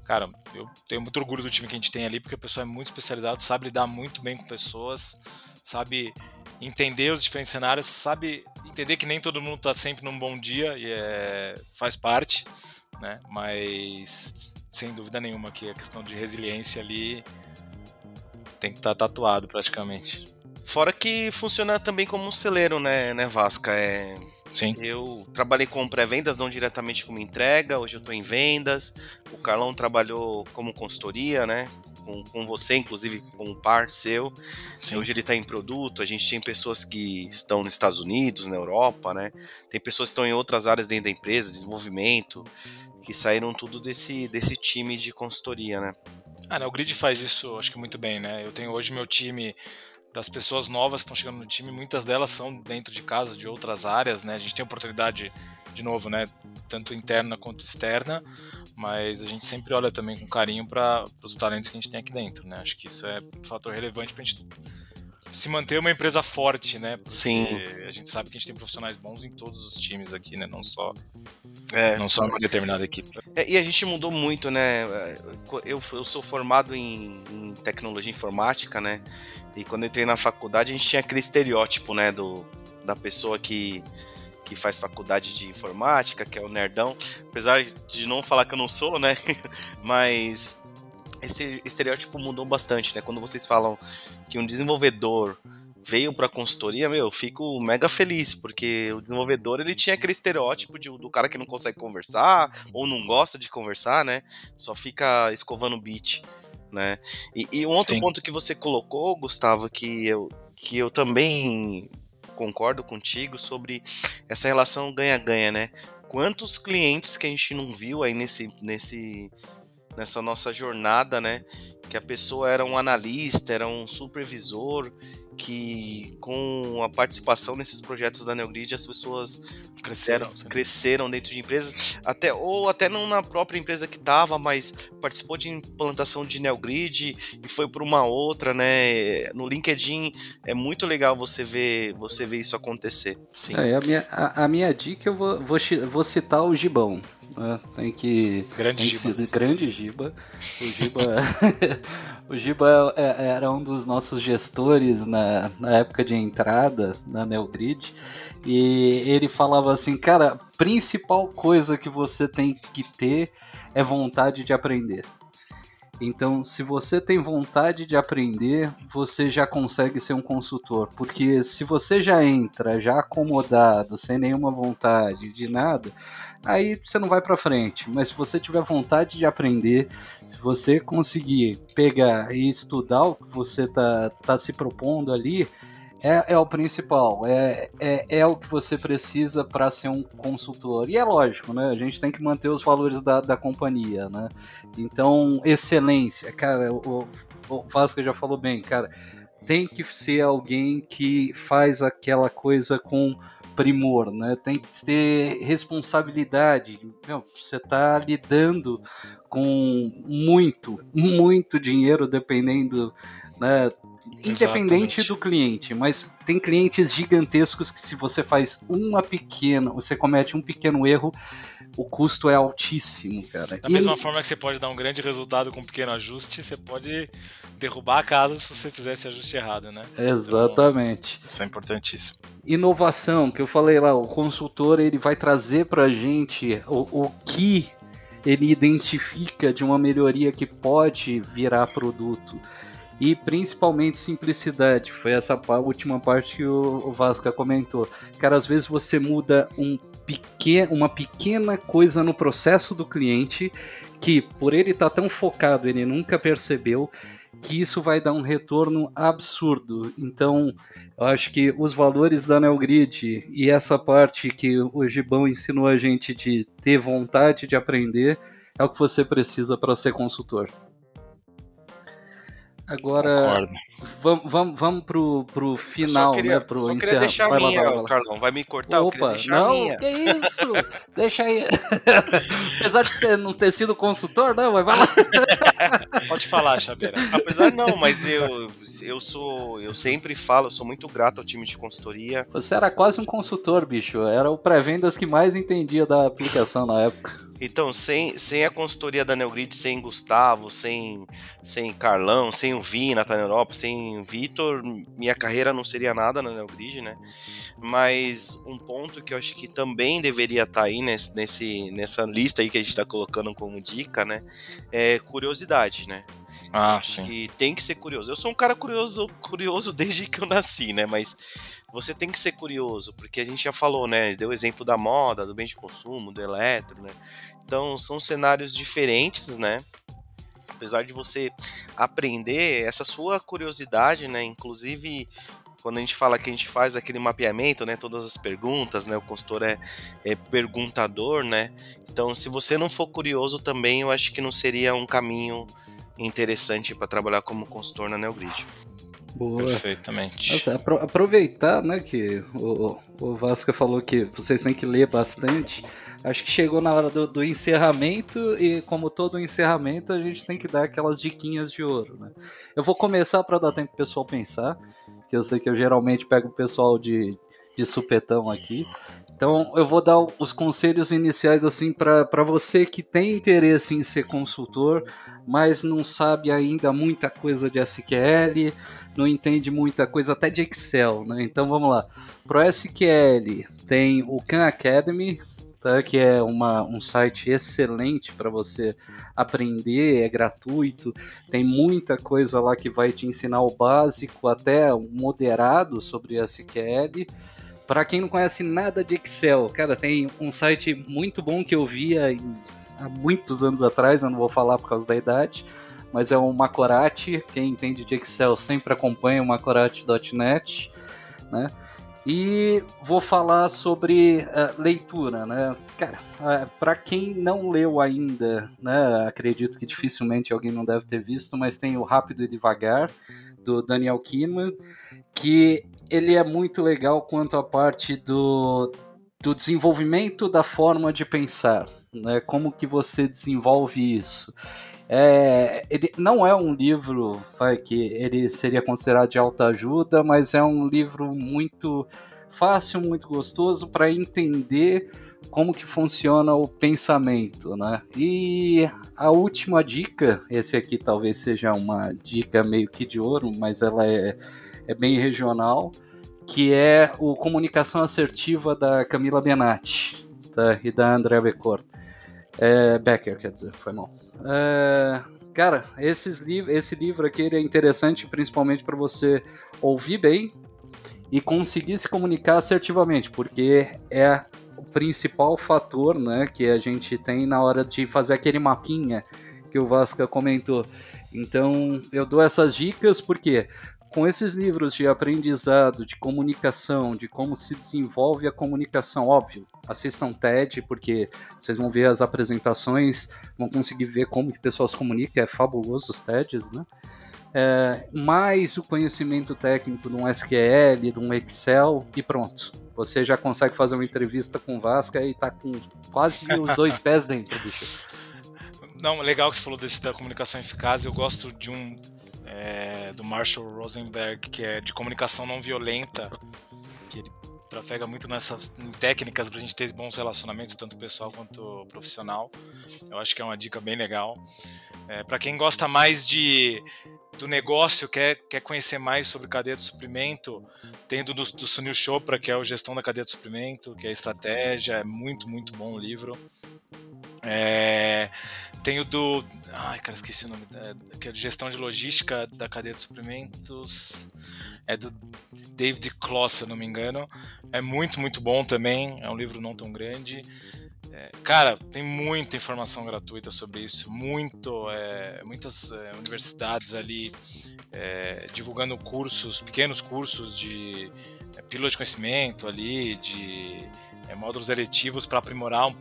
Cara, eu tenho muito orgulho do time que a gente tem ali, porque a pessoa é muito especializada, sabe lidar muito bem com pessoas, sabe entender os diferentes cenários, sabe entender que nem todo mundo está sempre num bom dia e é, faz parte, né? Mas sem dúvida nenhuma que a questão de resiliência ali tem que estar tá tatuado praticamente. Fora que funciona também como um celeiro, né, né Vasca? É... Sim. Eu trabalhei com pré-vendas, não diretamente como entrega, hoje eu estou em vendas. O Carlão trabalhou como consultoria, né? Com, com você, inclusive com um par seu. Sim. Hoje ele está em produto. A gente tem pessoas que estão nos Estados Unidos, na Europa, né? Tem pessoas que estão em outras áreas dentro da empresa, desenvolvimento, que saíram tudo desse, desse time de consultoria, né? Ah, né, o Grid faz isso, acho que muito bem, né? Eu tenho hoje meu time das pessoas novas que estão chegando no time, muitas delas são dentro de casa, de outras áreas, né? A gente tem oportunidade, de novo, né? Tanto interna quanto externa, mas a gente sempre olha também com carinho para os talentos que a gente tem aqui dentro, né? Acho que isso é um fator relevante para a gente se manter uma empresa forte, né? Porque Sim. A gente sabe que a gente tem profissionais bons em todos os times aqui, né? Não só, É. não só uma determinada equipe. É, e a gente mudou muito, né? Eu, eu sou formado em, em, tecnologia informática, né? E quando entrei na faculdade, a gente tinha aquele estereótipo, né? Do, da pessoa que, que faz faculdade de informática, que é o nerdão. Apesar de não falar que eu não sou, né? Mas esse estereótipo mudou bastante, né? Quando vocês falam que um desenvolvedor veio para consultoria, meu, eu fico mega feliz, porque o desenvolvedor ele tinha aquele estereótipo de, do cara que não consegue conversar ou não gosta de conversar, né? Só fica escovando beat, né? E, e um outro Sim. ponto que você colocou, Gustavo, que eu, que eu também concordo contigo sobre essa relação ganha-ganha, né? Quantos clientes que a gente não viu aí nesse, nesse nessa nossa jornada, né? Que a pessoa era um analista, era um supervisor, que com a participação nesses projetos da Neogrid as pessoas cresceram, cresceram dentro de empresas, até ou até não na própria empresa que estava, mas participou de implantação de Neogrid e foi para uma outra, né? No LinkedIn é muito legal você ver, você ver isso acontecer. Sim. É, a, minha, a, a minha dica eu vou, vou, vou citar o Gibão. Né? Tem que. Grande tem Giba. Que, grande Giba. O Giba, o Giba é, era um dos nossos gestores na, na época de entrada na Neogrid. E ele falava assim, cara, principal coisa que você tem que ter é vontade de aprender. Então, se você tem vontade de aprender, você já consegue ser um consultor. Porque se você já entra já acomodado, sem nenhuma vontade de nada, aí você não vai para frente. Mas se você tiver vontade de aprender, se você conseguir pegar e estudar o que você tá, tá se propondo ali, é, é o principal, é, é, é o que você precisa para ser um consultor. E é lógico, né? A gente tem que manter os valores da, da companhia, né? Então, excelência, cara, o, o Vasco já falou bem, cara. tem que ser alguém que faz aquela coisa com primor, né? Tem que ter responsabilidade. Meu, você está lidando com muito, muito dinheiro, dependendo, né? Independente Exatamente. do cliente, mas tem clientes gigantescos que se você faz uma pequena, você comete um pequeno erro, o custo é altíssimo, cara. Da e mesma forma que você pode dar um grande resultado com um pequeno ajuste, você pode derrubar a casa se você fizer esse ajuste errado, né? Exatamente. Então, isso é importantíssimo. Inovação, que eu falei lá, o consultor ele vai trazer pra gente o, o que ele identifica de uma melhoria que pode virar produto. E principalmente simplicidade. Foi essa última parte que o Vasca comentou. Cara, às vezes você muda um pequeno, uma pequena coisa no processo do cliente que, por ele estar tá tão focado, ele nunca percebeu que isso vai dar um retorno absurdo. Então, eu acho que os valores da NeoGrid e essa parte que o Gibão ensinou a gente de ter vontade de aprender é o que você precisa para ser consultor. Agora, vamos, vamos, vamos pro, pro final, queria, né? Pro só queria deixar vai a minha, lá, Carlão. Vai me cortar? Opa, eu queria deixar não, a minha. que isso? Deixa aí. Apesar de ter, não ter sido consultor, não, mas vai lá. Pode falar, Chabeira. Apesar não, mas eu, eu sou, eu sempre falo, eu sou muito grato ao time de consultoria. Você era quase um consultor, bicho. Era o pré-vendas que mais entendia da aplicação na época. Então, sem, sem a consultoria da Neogrid, sem Gustavo, sem, sem Carlão, sem o Vina, tá na Europa, sem Vitor, minha carreira não seria nada na Neogrid, né? Mas um ponto que eu acho que também deveria estar tá aí nesse, nesse, nessa lista aí que a gente está colocando como dica, né? É curiosidade, né? Ah, sim. E tem que ser curioso. Eu sou um cara curioso, curioso desde que eu nasci, né? Mas você tem que ser curioso, porque a gente já falou, né? Deu exemplo da moda, do bem de consumo, do eletro, né? Então são cenários diferentes, né? Apesar de você aprender essa sua curiosidade, né? Inclusive quando a gente fala que a gente faz aquele mapeamento, né? Todas as perguntas, né? O consultor é, é perguntador, né? Então, se você não for curioso também, eu acho que não seria um caminho interessante para trabalhar como consultor na NeoGrid. Boa. Perfeitamente. Nossa, apro aproveitar, né, que o, o Vasca falou que vocês têm que ler bastante. Acho que chegou na hora do, do, encerramento e, como todo encerramento, a gente tem que dar aquelas diquinhas de ouro, né? Eu vou começar para dar tempo pro pessoal pensar, que eu sei que eu geralmente pego o pessoal de, de supetão aqui. Então, eu vou dar os conselhos iniciais assim para você que tem interesse em ser consultor, mas não sabe ainda muita coisa de SQL, não entende muita coisa até de Excel, né? Então vamos lá. Pro SQL tem o Khan Academy, tá? que é uma, um site excelente para você aprender, é gratuito, tem muita coisa lá que vai te ensinar o básico, até o moderado sobre SQL. Para quem não conhece nada de Excel, cara, tem um site muito bom que eu via há muitos anos atrás, eu não vou falar por causa da idade, mas é um Macorati. Quem entende de Excel sempre acompanha o Macorati.net, né? E vou falar sobre uh, leitura, né? Cara, uh, eh, para quem não leu ainda, né? Acredito que dificilmente alguém não deve ter visto, mas tem o Rápido e Devagar do Daniel Kahneman, que ele é muito legal quanto à parte do, do desenvolvimento da forma de pensar, né? Como que você desenvolve isso? É, ele não é um livro vai, que ele seria considerado de alta ajuda, mas é um livro muito fácil, muito gostoso para entender como que funciona o pensamento, né? E a última dica, esse aqui talvez seja uma dica meio que de ouro, mas ela é, é bem regional, que é o Comunicação Assertiva da Camila Benatti tá? e da Andrea Becor. É, Becker, quer dizer, foi mal. É, cara, esses liv esse livro aqui é interessante principalmente para você ouvir bem e conseguir se comunicar assertivamente, porque é o principal fator né, que a gente tem na hora de fazer aquele mapinha que o Vasca comentou. Então, eu dou essas dicas porque com esses livros de aprendizado, de comunicação, de como se desenvolve a comunicação, óbvio, assistam TED, porque vocês vão ver as apresentações, vão conseguir ver como que o pessoal se comunica, é fabuloso os TEDs, né? é, mais o conhecimento técnico de um SQL, de um Excel e pronto. Você já consegue fazer uma entrevista com o Vasca e tá com quase os dois pés dentro, bicho. Não, legal que você falou desse da comunicação eficaz. Eu gosto de um é, do Marshall Rosenberg que é de comunicação não violenta, que ele trafega muito nessas técnicas para a gente ter bons relacionamentos, tanto pessoal quanto profissional. Eu acho que é uma dica bem legal. É, para quem gosta mais de do negócio, quer, quer conhecer mais sobre cadeia de suprimento, tem do, do Sunil Chopra, que é o Gestão da Cadeia de Suprimento, que é estratégia, é muito, muito bom o livro. É, tem o do. Ai, cara, esqueci o nome. É, que é Gestão de Logística da Cadeia de Suprimentos. É do David Kloss, se eu não me engano. É muito, muito bom também. É um livro não tão grande. É, cara, tem muita informação gratuita sobre isso, muito, é, muitas é, universidades ali é, divulgando cursos, pequenos cursos de é, pílula de conhecimento ali, de módulos eletivos para aprimorar um,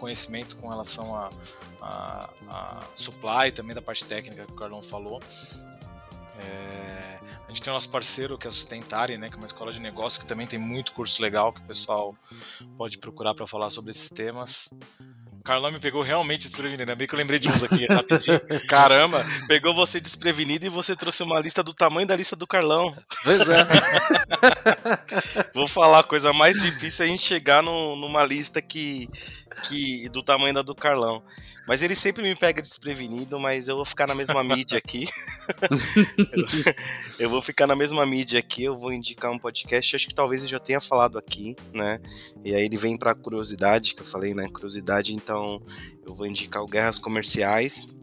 conhecimento com relação a, a, a supply, também da parte técnica que o Carlão falou. É, a gente tem o nosso parceiro que é a Sustentare, né, que é uma escola de negócio que também tem muito curso legal que o pessoal pode procurar para falar sobre esses temas. O Carlão me pegou realmente desprevenido, ainda bem que eu lembrei de uns aqui rapidinho. Caramba, pegou você desprevenido e você trouxe uma lista do tamanho da lista do Carlão. Pois é. Vou falar, a coisa mais difícil é a gente chegar no, numa lista que, que do tamanho da do Carlão. Mas ele sempre me pega desprevenido, mas eu vou ficar na mesma mídia aqui. eu vou ficar na mesma mídia aqui, eu vou indicar um podcast, acho que talvez eu já tenha falado aqui, né? E aí ele vem para curiosidade, que eu falei, né? Curiosidade, então eu vou indicar o Guerras Comerciais.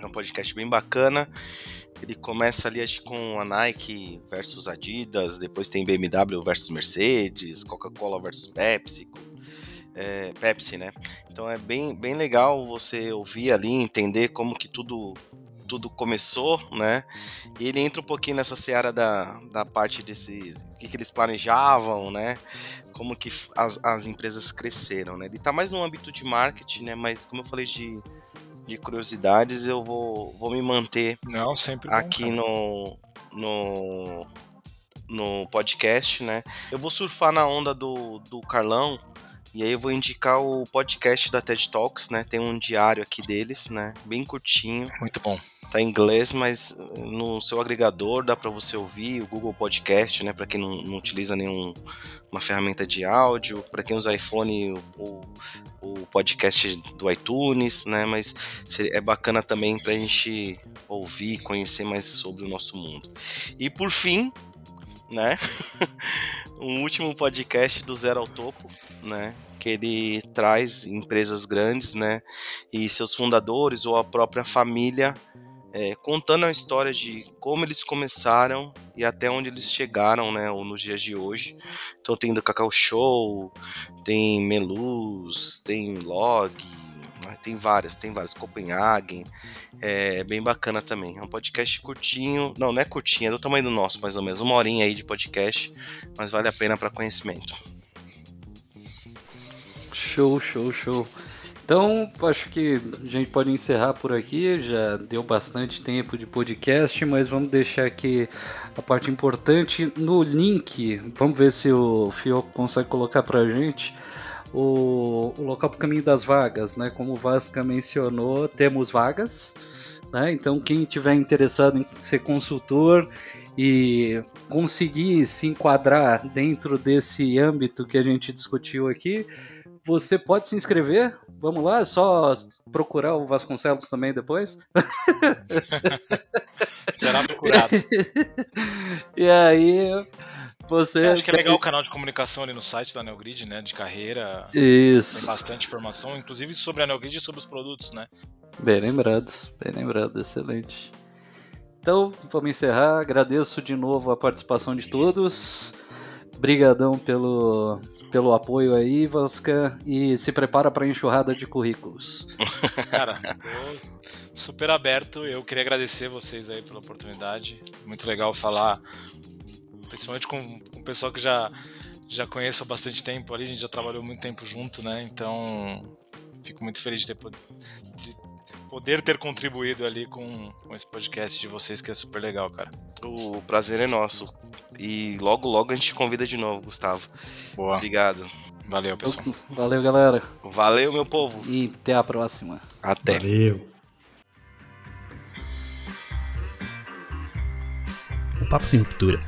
É um podcast bem bacana. Ele começa ali acho, com a Nike versus Adidas, depois tem BMW versus Mercedes, Coca-Cola versus Pepsi, é, Pepsi, né? Então é bem, bem legal você ouvir ali, entender como que tudo tudo começou, né? E ele entra um pouquinho nessa seara da, da parte desse o que, que eles planejavam, né? Como que as, as empresas cresceram, né? Ele tá mais no âmbito de marketing, né? Mas como eu falei de, de curiosidades, eu vou, vou me manter Não, sempre aqui no, no no podcast, né? Eu vou surfar na onda do, do Carlão, e aí eu vou indicar o podcast da TED Talks, né? Tem um diário aqui deles, né? Bem curtinho. Muito bom. Tá em inglês, mas no seu agregador dá para você ouvir o Google Podcast, né? Para quem não, não utiliza nenhuma ferramenta de áudio, para quem usa iPhone, o, o podcast do iTunes, né? Mas é bacana também para a gente ouvir, conhecer mais sobre o nosso mundo. E por fim, né? um último podcast do Zero ao Topo, né? Que ele traz empresas grandes, né? E seus fundadores ou a própria família é, contando a história de como eles começaram e até onde eles chegaram, né? Ou nos dias de hoje. Então tem do Cacau Show, tem Melus, tem Log, tem várias, tem várias, Copenhagen, é bem bacana também. É um podcast curtinho, não, não é curtinho, é do tamanho do nosso, mais ou menos, uma horinha aí de podcast, mas vale a pena para conhecimento. Show, show, show. Então, acho que a gente pode encerrar por aqui. Já deu bastante tempo de podcast, mas vamos deixar aqui a parte importante no link. Vamos ver se o Fio consegue colocar para a gente o, o local para o caminho das vagas, né? Como o Vasca mencionou, temos vagas. Né? Então, quem tiver interessado em ser consultor e conseguir se enquadrar dentro desse âmbito que a gente discutiu aqui, você pode se inscrever. Vamos lá, é só procurar o Vasconcelos também depois. Será procurado. e aí você acho que é legal o canal de comunicação ali no site da Neogrid, né? De carreira. Isso. Tem bastante informação, inclusive sobre a Neogrid e sobre os produtos, né? Bem lembrados, bem lembrado, excelente. Então, vamos encerrar. Agradeço de novo a participação de todos. Obrigadão pelo, pelo apoio aí, Vasca. E se prepara para a enxurrada de currículos. Cara, super aberto. Eu queria agradecer vocês aí pela oportunidade. Muito legal falar principalmente com, com o pessoal que já, já conheço há bastante tempo ali, a gente já trabalhou muito tempo junto, né? Então, fico muito feliz de ter, de poder ter contribuído ali com, com esse podcast de vocês, que é super legal, cara. O prazer é nosso. E logo, logo a gente convida de novo, Gustavo. Boa. Obrigado. Valeu, pessoal. Valeu, galera. Valeu, meu povo. E até a próxima. Até. Valeu. O Papo Sem Ruptura